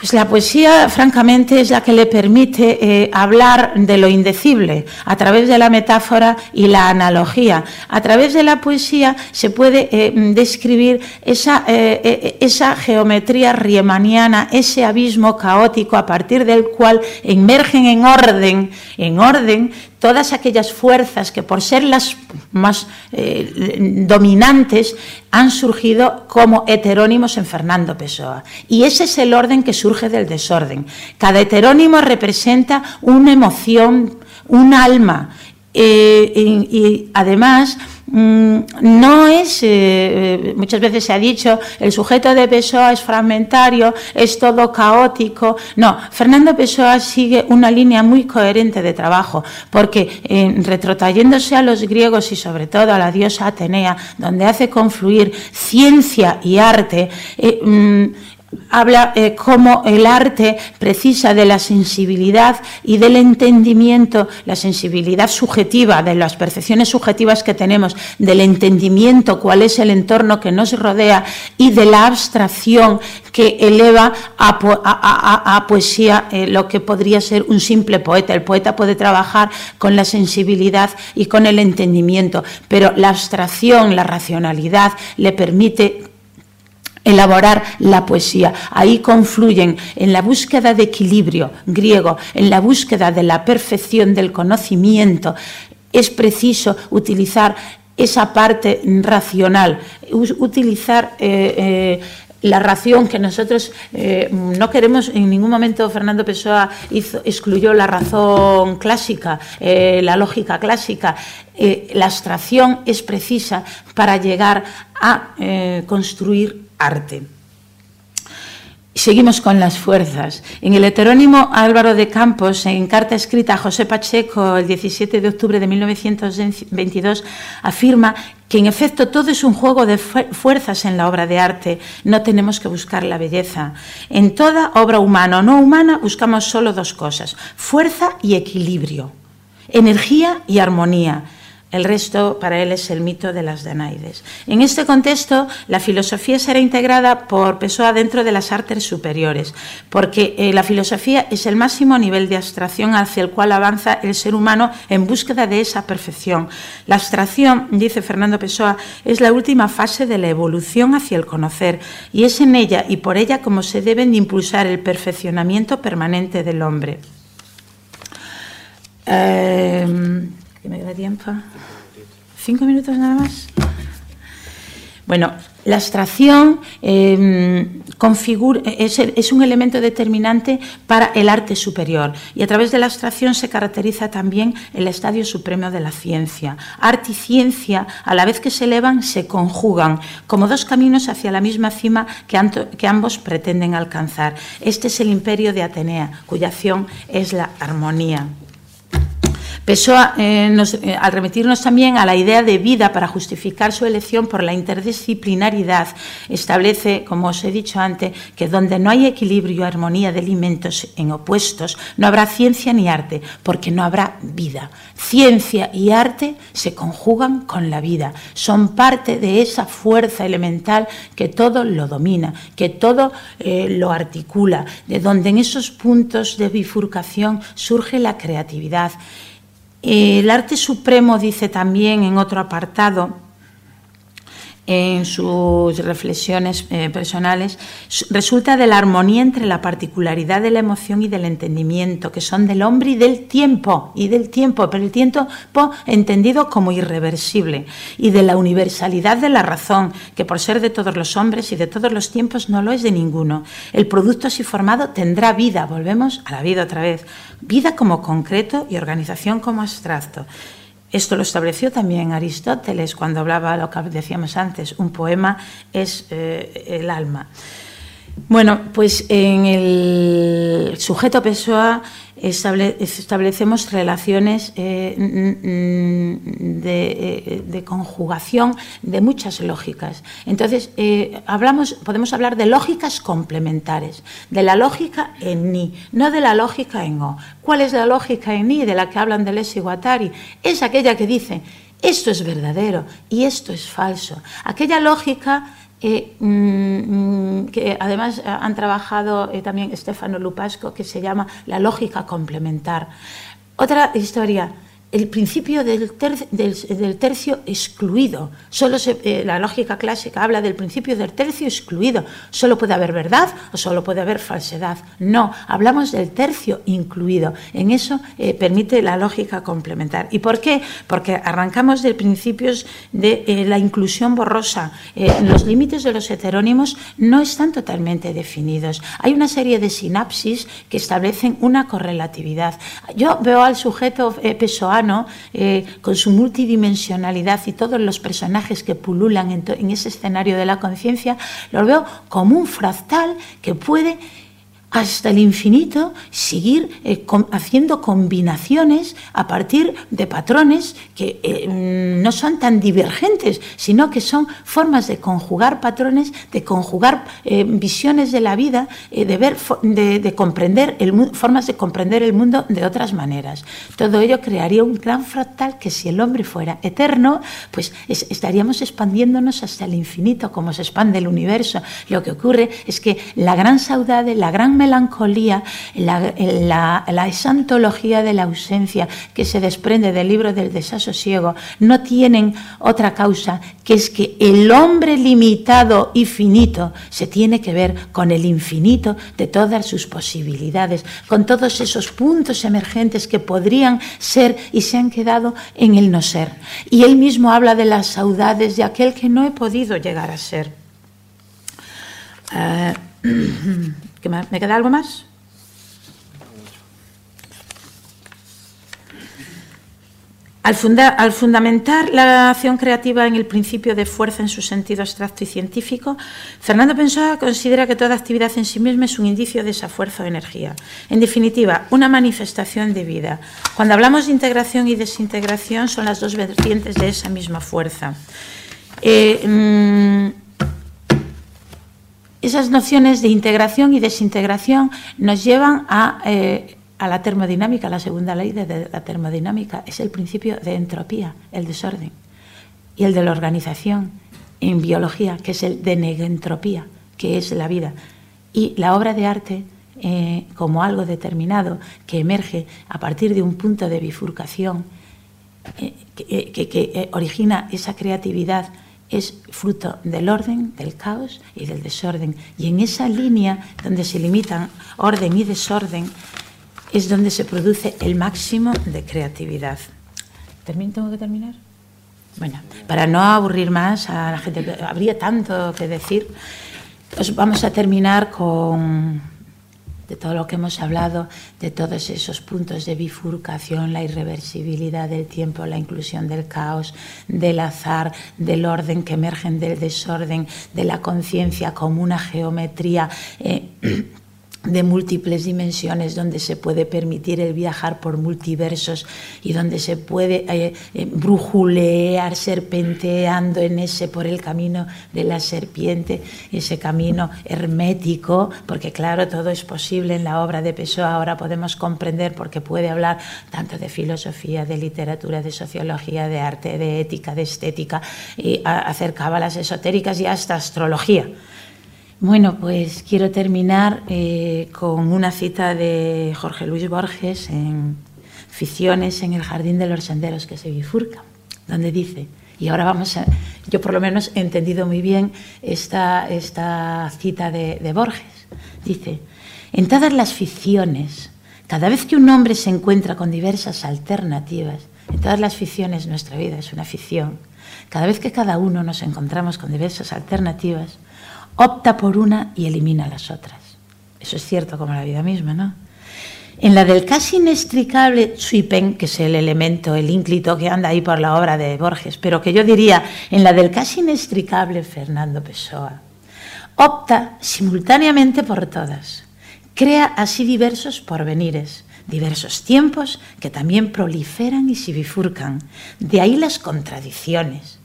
Pues la poesía, francamente, es la que le permite eh, hablar de lo indecible a través de la metáfora y la analogía. A través de la poesía se puede eh, describir esa, eh, esa geometría riemanniana, ese abismo caótico a partir del cual emergen en orden, en orden todas aquellas fuerzas que por ser las más eh, dominantes han surgido como heterónimos en Fernando Pessoa. Y ese es el orden que surge del desorden. Cada heterónimo representa una emoción, un alma. Eh, y además no es, eh, eh, muchas veces se ha dicho, el sujeto de Pessoa es fragmentario, es todo caótico. No, Fernando Pessoa sigue una línea muy coherente de trabajo, porque eh, retrotrayéndose a los griegos y sobre todo a la diosa Atenea, donde hace confluir ciencia y arte, mm, habla eh, cómo el arte precisa de la sensibilidad y del entendimiento, la sensibilidad subjetiva, de las percepciones subjetivas que tenemos, del entendimiento, cuál es el entorno que nos rodea y de la abstracción que eleva a, poesía eh, lo que podría ser un simple poeta. El poeta puede trabajar con la sensibilidad y con el entendimiento, pero la abstracción, la racionalidad le permite elaborar la poesía. Ahí confluyen en la búsqueda de equilibrio griego, en la búsqueda de la perfección del conocimiento. Es preciso utilizar esa parte racional, utilizar eh, eh, la ración que nosotros eh, no queremos en ningún momento Fernando Pessoa excluyó la razón clásica la lógica clásica la abstracción es precisa para llegar a construir arte. Seguimos con las fuerzas. En el heterónimo Álvaro de Campos, en carta escrita a José Pacheco el 17 de octubre de 1922, afirma que en efecto todo es un juego de fuerzas en la obra de arte, no tenemos que buscar la belleza. En toda obra humana o no humana buscamos solo dos cosas, fuerza y equilibrio, energía y armonía. El resto para él es el mito de las Danaides. En este contexto, la filosofía será integrada por Pessoa dentro de las artes superiores, porque eh, la filosofía es el máximo nivel de abstracción hacia el cual avanza el ser humano en búsqueda de esa perfección. La abstracción, dice Fernando Pessoa, es la última fase de la evolución hacia el conocer, y es en ella y por ella como se deben de impulsar el perfeccionamiento permanente del hombre. Eh, que me da tiempo. ¿Cinco minutos nada más? Bueno, la abstracción em, es, un elemento determinante para el arte superior y a través de la abstracción se caracteriza también el estadio supremo de la ciencia. Arte y ciencia, a la vez que se elevan, se conjugan como dos caminos hacia la misma cima que ambos pretenden alcanzar. Este es el imperio de Atenea, cuya acción es la armonía. Pessoa, eh, eh, al remitirnos también a la idea de vida para justificar su elección por la interdisciplinaridad, establece, como os he dicho antes, que donde no hay equilibrio y armonía de elementos en opuestos, no habrá ciencia ni arte, porque no habrá vida. Ciencia y arte se conjugan con la vida, son parte de esa fuerza elemental que todo lo domina, que todo eh, lo articula, de donde en esos puntos de bifurcación surge la creatividad. El arte supremo dice también en otro apartado, en sus reflexiones eh, personales, resulta de la armonía entre la particularidad de la emoción y del entendimiento, que son del hombre y del tiempo, y del tiempo, pero el tiempo entendido como irreversible, y de la universalidad de la razón, que por ser de todos los hombres y de todos los tiempos no lo es de ninguno. El producto así formado tendrá vida, volvemos a la vida otra vez, vida como concreto y organización como abstracto. Esto lo estableció también Aristóteles cuando hablaba lo que decíamos antes, un poema es eh, el alma. Bueno, pues en el sujeto Pessoa establecemos relaciones eh, eh, de, conjugación de muchas lógicas. Entonces, eh, hablamos, podemos hablar de lógicas complementares, de la lógica en ni, no de la lógica en o. ¿Cuál es la lógica en ni de la que hablan de Les Guattari? Es aquella que dice, esto es verdadero y esto es falso. Aquella lógica eh, mm, que además han trabajado eh, también Stefano Lupasco, que se llama la lógica complementar. Otra historia, el principio del, tercio excluido. Solo eh, la lógica clásica habla del principio del tercio excluido. Solo puede haber verdad o solo puede haber falsedad. No, hablamos del tercio incluido. En eso eh, permite la lógica complementar. ¿Y por qué? Porque arrancamos de principios de eh, la inclusión borrosa. los límites de los heterónimos no están totalmente definidos. Hay una serie de sinapsis que establecen una correlatividad. Yo veo al sujeto eh, con su multidimensionalidad y todos los personajes que pululan en, ese escenario de la conciencia, lo veo como un fractal que puede hasta el infinito, seguir eh, haciendo combinaciones a partir de patrones que eh, mm, no son tan divergentes, sino que son formas de conjugar patrones, de conjugar eh, visiones de la vida, de ver, de, comprender el, formas de comprender el mundo de otras maneras. Todo ello crearía un gran fractal que si el hombre fuera eterno, pues estaríamos expandiéndonos hasta el infinito, como se expande el universo. Lo que ocurre es que la gran saudade, la gran melancolía, la, la, la esantología de la ausencia que se desprende del libro del desasosiego, no tienen otra causa que es que el hombre limitado y finito se tiene que ver con el infinito de todas sus posibilidades, con todos esos puntos emergentes que podrían ser y se han quedado en el no ser. Y él mismo habla de las saudades de aquel que no he podido llegar a ser. Uh, ¿Me queda algo más? Al, fundamentar la acción creativa en el principio de fuerza en su sentido abstracto y científico, Fernando Pessoa considera que toda actividad en sí misma es un indicio de esa fuerza o energía. En definitiva, una manifestación de vida. Cuando hablamos de integración y desintegración, son las dos vertientes de esa misma fuerza. Eh, mm, esas nociones de integración y desintegración nos llevan eh, a, la termodinámica, la segunda ley de la termodinámica, es el principio de entropía, el desorden, y el de la organización en biología, que es el de negentropía, que es la vida. Y la obra de arte, eh, como algo determinado que emerge a partir de un punto de bifurcación, eh, que origina esa creatividad, es fruto del orden, del caos y del desorden. Y en esa línea donde se limitan orden y desorden es donde se produce el máximo de creatividad. ¿Tengo que terminar? Bueno, para no aburrir más a la gente, habría tanto que decir, pues vamos a terminar con de todo lo que hemos hablado, de todos esos puntos de bifurcación, la irreversibilidad del tiempo, la inclusión del caos, del azar, del orden que emergen del desorden, de la conciencia como una geometría. Eh, de múltiples dimensiones donde se puede permitir el viajar por multiversos y donde se puede eh, eh, brujulear serpenteando en ese por el camino de la serpiente, ese camino hermético, porque claro, todo es posible en la obra de Pessoa, ahora podemos comprender porque puede hablar tanto de filosofía, de literatura, de sociología, de arte, de ética, de estética, y hacer cábalas esotéricas y hasta astrología. Bueno, pues quiero terminar eh, con una cita de Jorge Luis Borges en Ficciones en el Jardín de los Senderos que se bifurca, donde dice, y ahora vamos a, yo por lo menos he entendido muy bien esta, esta cita de, de Borges, dice, en todas las ficciones, cada vez que un hombre se encuentra con diversas alternativas, en todas las ficciones nuestra vida es una ficción, cada vez que cada uno nos encontramos con diversas alternativas, opta por una y elimina las otras. Eso es cierto como la vida misma, ¿no? En la del casi inextricable Suipen, que es el elemento, el ínclito que anda ahí por la obra de Borges, pero que yo diría, en la del casi inextricable Fernando Pessoa, opta simultáneamente por todas. Crea así diversos porvenires, diversos tiempos que también proliferan y se bifurcan. De ahí las contradicciones.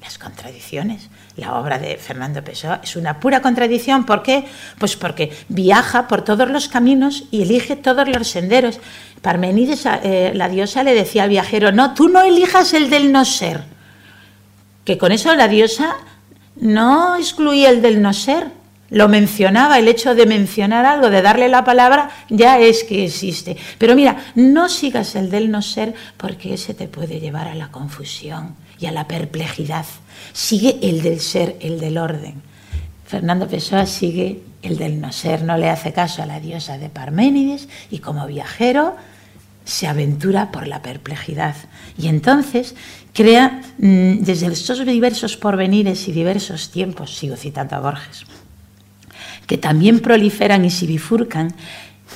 Las contradicciones la obra de Fernando Pessoa es una pura contradicción. ¿Por qué? Pues porque viaja por todos los caminos y elige todos los senderos. Parmenides, eh, la diosa, le decía al viajero, no, tú no elijas el del no ser. Que con eso la diosa no excluía el del no ser, lo mencionaba, el hecho de mencionar algo, de darle la palabra, ya es que existe. Pero mira, no sigas el del no ser porque ese te puede llevar a la confusión y a la perplejidad. Sigue el del ser, el del orden. Fernando Pessoa sigue el del no ser, no le hace caso a la diosa de Parménides y como viajero se aventura por la perplejidad. Y entonces crea mm, desde estos diversos porvenires y diversos tiempos, sigo citando a Borges, que también proliferan y se bifurcan,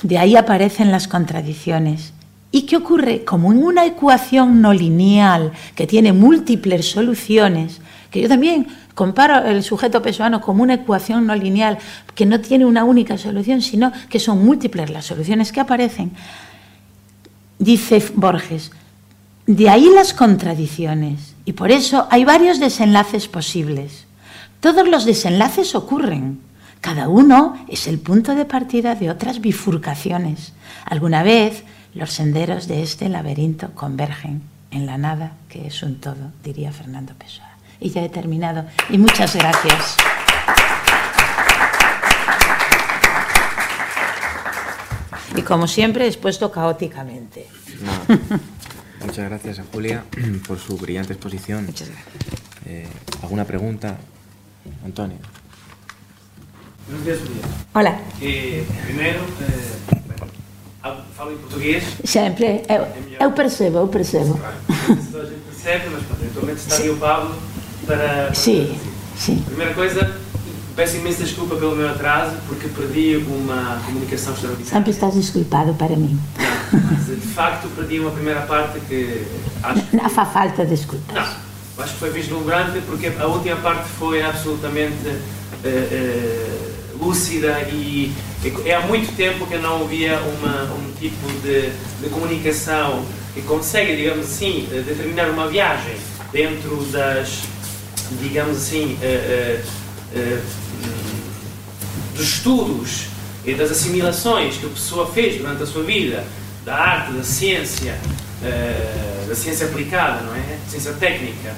de ahí aparecen las contradicciones. ¿Y qué ocurre? Como en una ecuación no lineal que tiene múltiples soluciones, que yo también comparo el sujeto pesoano como una ecuación no lineal que no tiene una única solución, sino que son múltiples las soluciones que aparecen, dice Borges, de ahí las contradicciones y por eso hay varios desenlaces posibles. Todos los desenlaces ocurren, cada uno es el punto de partida de otras bifurcaciones. Alguna vez los senderos de este laberinto convergen en la nada, que es un todo, diría Fernando Pessoa. Y ya he terminado. Y muchas gracias. Y como siempre, expuesto caóticamente. Muchas gracias a Julia por su brillante exposición. Muchas gracias. Eh, ¿Alguna pregunta? Antonio. Buenos días, Julia. Hola. Eh, primeiro, eh, bueno, falo em português. Sempre. Eu, eu percebo, eu percebo. Toda a gente percebe, mas pronto, está ali o Pablo para. para Sim, traduzir. sim. Primeira coisa, peço imensa desculpa pelo meu atraso, porque perdi uma comunicação extraordinária. Sempre estás desculpado para mim. Não, mas de facto perdi uma primeira parte que acho que. Não fa falta desculpas. Não, acho que foi vislumbrante porque a última parte foi absolutamente eh, eh, lúcida e e há muito tempo que não ouvia uma, um tipo de, de comunicação que consegue, digamos assim, eh, determinar uma viagem dentro das, digamos assim, eh, eh, eh, dos estudos e das assimilações que a pessoa fez durante a sua vida, da arte, da ciência, da ciência aplicada, não é? Ciência técnica.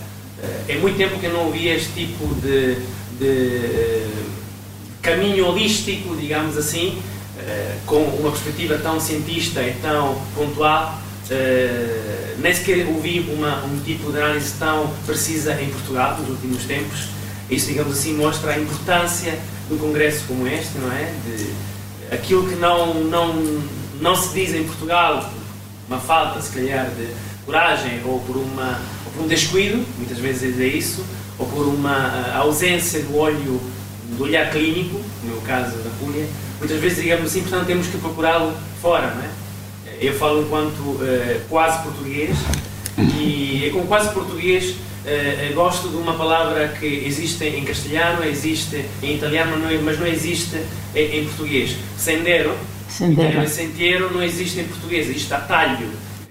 É muito tempo que não ouvia este tipo de, de caminho holístico, digamos assim, eh, com uma perspectiva tão cientista e tão pontual. eh, nem sequer ouvi uma, um tipo de análise tão precisa em Portugal nos últimos tempos. Isso, digamos assim, mostra a importância de um congresso como este, não é? De aquilo que não, não, não se diz em Portugal, uma falta, se calhar, de coragem ou por, uma, ou por um descuido, muitas vezes é isso, ou por uma ausência do olho, do olhar clínico, no meu caso da Púlia, muitas vezes, digamos assim, portanto, temos que procurá-lo fora, não é? Eu falo enquanto eh, quase português e com quase português eh, gosto de uma palavra que existe em castelhano, existe em italiano, mas não, existe em, em português. Sendero, Sendero. italiano sentiero, não existe em português, existe atalho.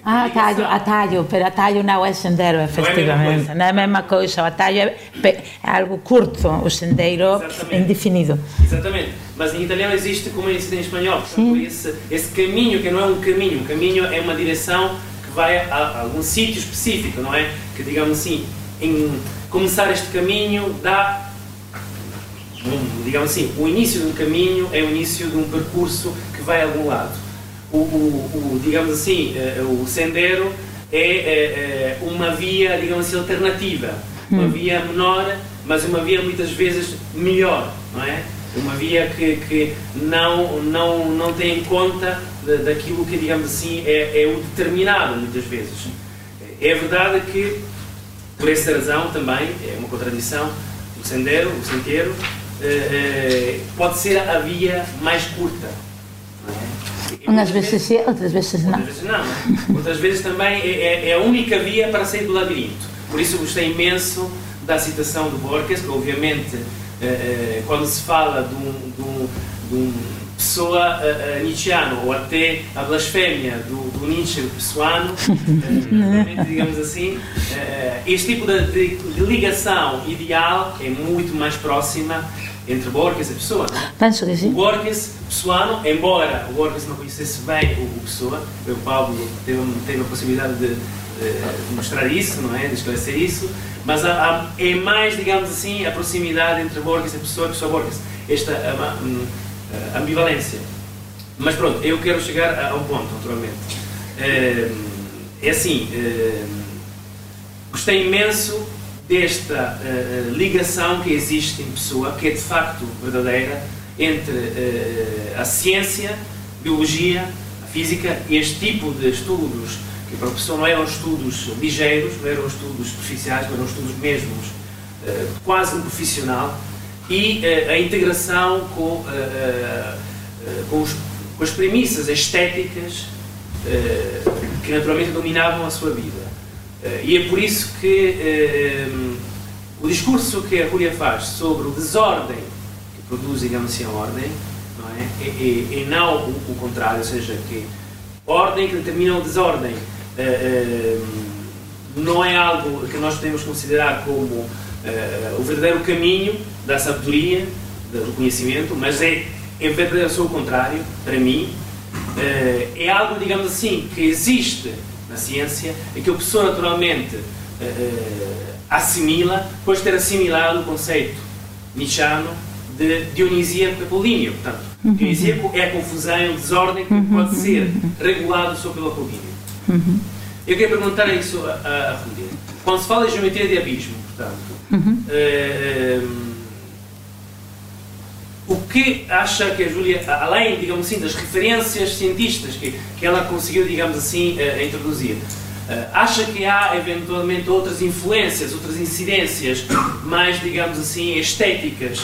Ah, atallo, atallo, pero atallo non é sendero, efectivamente. Non é a mesma coisa, o atallo é, pe- é algo curto, o sendeiro Exatamente. indefinido. Exatamente. Mas em italiano existe como existe em espanhol. Portanto, esse, esse caminho que não é um caminho, um caminho é uma direção que vai a, a algum sítio específico, não é? Que digamos assim, em começar este caminho dá, digamos assim, o início de um caminho é o início de um percurso que vai a algum lado. O, o- o, digamos assim, eh, o sendero é, eh, eh, uma via, digamos assim, alternativa. Uma via menor, mas uma via muitas vezes melhor, não é? Uma via que, que não, não, não tem em conta da- daquilo que, digamos assim, é, é o determinado, muitas vezes. É verdade que, por essa razão também, é uma contradição, o sendero, o sentiero, eh, eh, pode ser a via mais curta. Não? Unhas veces sí, outras veces non. Outras vezes não. não? Outras vezes também é, é- é a única via para sair do labirinto. Por isso gostei imenso da citação do Borges, que obviamente, eh, eh, quando se fala de um, de um, de um pessoa eh, nietzscheano, ou até a blasfémia do, do Nietzsche pessoano, digamos assim, este tipo de- de ligação ideal é muito mais próxima entre Borges e Pessoa. é? Penso que O sí. Borges pessoano, embora o Borges não conhecesse bem o, o Pessoa, o Pablo teve, teve a possibilidade de, mostrar isso, não é? De esclarecer isso, mas há, há, é mais, digamos assim, a proximidade entre Borges e Pessoa e Pessoa Borges. Esta a, a ambivalência. Mas pronto, eu quero chegar a, a um ponto, naturalmente. É, é assim, é, gostei imenso desta uh, ligação que existe em Pessoa, que é de facto verdadeira, entre uh, a ciência, biologia, a física, este tipo de estudos, que para a pessoa não eram estudos ligeiros, não eram estudos superficiais, eram estudos mesmos, uh, quase um profissional, e a integração com, com, os, com, as premissas estéticas que naturalmente dominavam a sua vida. Eh, e é por isso que eh, eh, o discurso que a Rúlia faz sobre o desordem que produz, digamos assim, a ordem, não é? E, e, e não o, o, contrário, ou seja, que ordem que determina o desordem não é algo que nós podemos considerar como o verdadeiro caminho da sabedoria, do conhecimento, mas é, é verdadeiro o contrário, para mim, é algo, digamos assim, que existe na ciência, é que a pessoa naturalmente uh, assimila, depois de ter assimilado o conceito nichano de dionisíaco apolíneo. Portanto, uhum. dionisíaco é a confusão, o desordem que uhum. pode ser uhum. regulado só pelo apolíneo. Eu queria perguntar isso a, a, a Quando se fala de geometria de abismo, portanto, uh, o que acha que a Júlia, além, digamos assim, das referências cientistas que, que ela conseguiu, digamos assim, uh, introduzir, uh, acha que há eventualmente outras influências, outras incidências mais, digamos assim, estéticas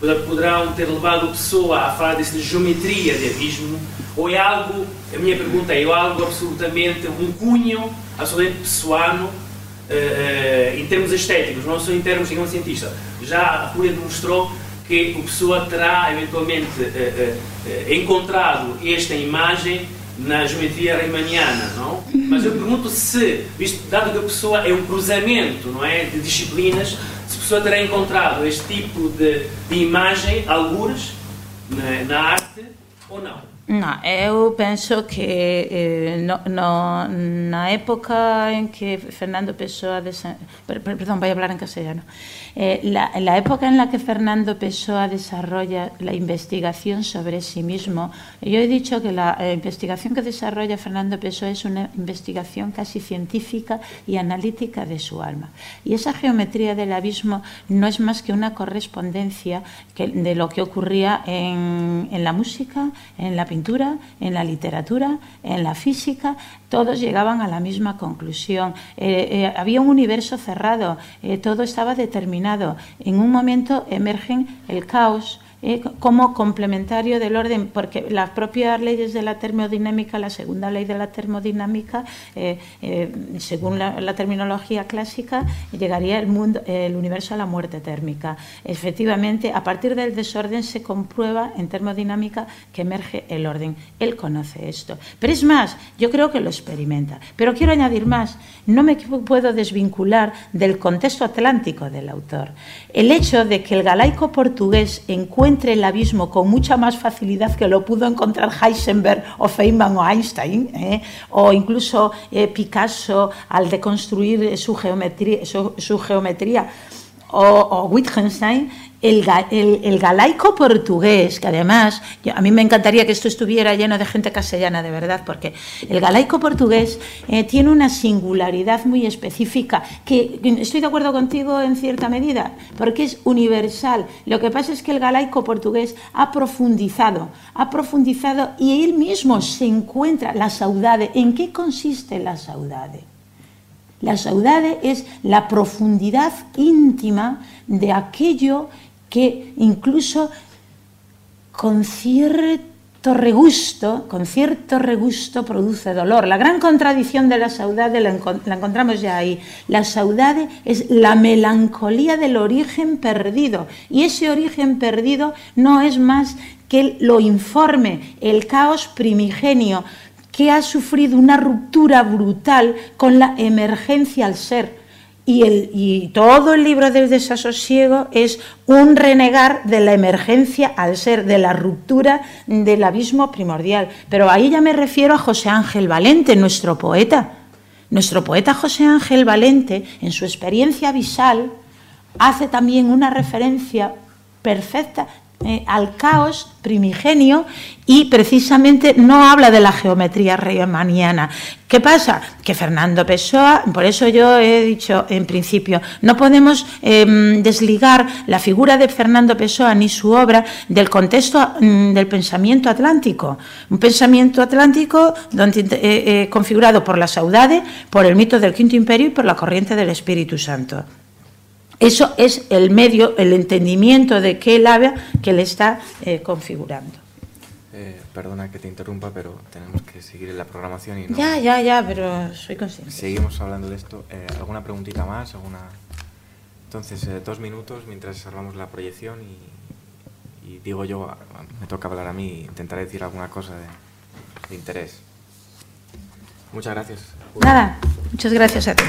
que poderão ter levado a pessoa a falar disso de geometria de abismo? Ou é algo, a minha pergunta é, é algo absolutamente, um cunho absolutamente pessoano uh, em termos estéticos, não só em termos, digamos, cientistas? Já a Júlia demonstrou que o Pessoa terá eventualmente uh, uh, encontrado esta imagem na geometria riemanniana, não? Mas eu pergunto se, visto, dado que a Pessoa é um cruzamento, não é, de disciplinas, se a Pessoa terá encontrado este tipo de, de imagem, algures, na, na arte ou não. No, eu penso que eh, no, no, na época en que Fernando Pessoa... Desa... Perdón, voy a hablar en castellano. Eh, la, la época en la que Fernando Pessoa desarrolla la investigación sobre sí mismo, yo he dicho que la eh, investigación que desarrolla Fernando Pessoa es una investigación casi científica y analítica de su alma. Y esa geometría del abismo no es más que una correspondencia que, de lo que ocurría en, en la música, en la pintura, en la literatura, en la física, todos llegaban a la misma conclusión. Eh, eh, había un universo cerrado, eh, todo estaba determinado. En un momento emergen el caos, eh, como complementario del orden, porque las propias leyes de la termodinámica, la segunda ley de la termodinámica, eh, eh, según la, la, terminología clásica, llegaría el, mundo, el universo a la muerte térmica. Efectivamente, a partir del desorden se comprueba en termodinámica que emerge el orden. Él conoce esto. Pero es más, yo creo que lo experimenta. Pero quiero añadir más, no me puedo desvincular del contexto atlántico del autor. El hecho de que el galaico portugués encuentre encuentre el abismo con mucha más facilidad que lo pudo encontrar Heisenberg o Feynman o Einstein, ¿eh? o incluso eh, Picasso al deconstruir su geometría, su, geometría o Wittgenstein, el, el, galaico portugués, que además, a mí me encantaría que esto estuviera lleno de gente castellana, de verdad, porque el galaico portugués eh, tiene una singularidad muy específica, que estoy de acuerdo contigo en cierta medida, porque es universal. Lo que pasa es que el galaico portugués ha profundizado, ha profundizado y él mismo se encuentra la saudade. ¿En qué consiste la saudade? La saudade es la profundidad íntima de aquello que incluso con cierto regusto, con cierto regusto produce dolor. La gran contradicción de la saudade la, la encontramos ya ahí. La saudade es la melancolía del origen perdido y ese origen perdido no es más que lo informe, el caos primigenio, que ha sufrido una ruptura brutal con la emergencia al ser. Y, el, y, todo el libro del desasosiego es un renegar de la emergencia al ser, de la ruptura del abismo primordial. Pero ahí ya me refiero a José Ángel Valente, nuestro poeta. Nuestro poeta José Ángel Valente, en su experiencia visal, hace también una referencia perfecta eh, al caos primigenio y precisamente no habla de la geometría riemanniana. ¿Qué pasa? Que Fernando Pessoa, por eso yo he dicho en principio, no podemos em, desligar la figura de Fernando Pessoa ni su obra del contexto mm, del pensamiento atlántico. Un pensamiento atlántico donde, eh, eh, configurado por la saudade, por el mito del Quinto Imperio y por la corriente del Espíritu Santo. Eso es el medio, el entendimiento de qué él habla que le está eh, configurando. Eh, perdona que te interrumpa, pero tenemos que seguir en la programación y no... Ya, ya, ya, pero soy consciente. Seguimos hablando de esto. Eh, ¿Alguna preguntita más? ¿Alguna... Entonces, dos minutos mientras salvamos la proyección y, y, digo yo, me toca hablar a mí, intentaré decir alguna cosa de, de interés. Muchas gracias. Nada, muchas gracias a ti.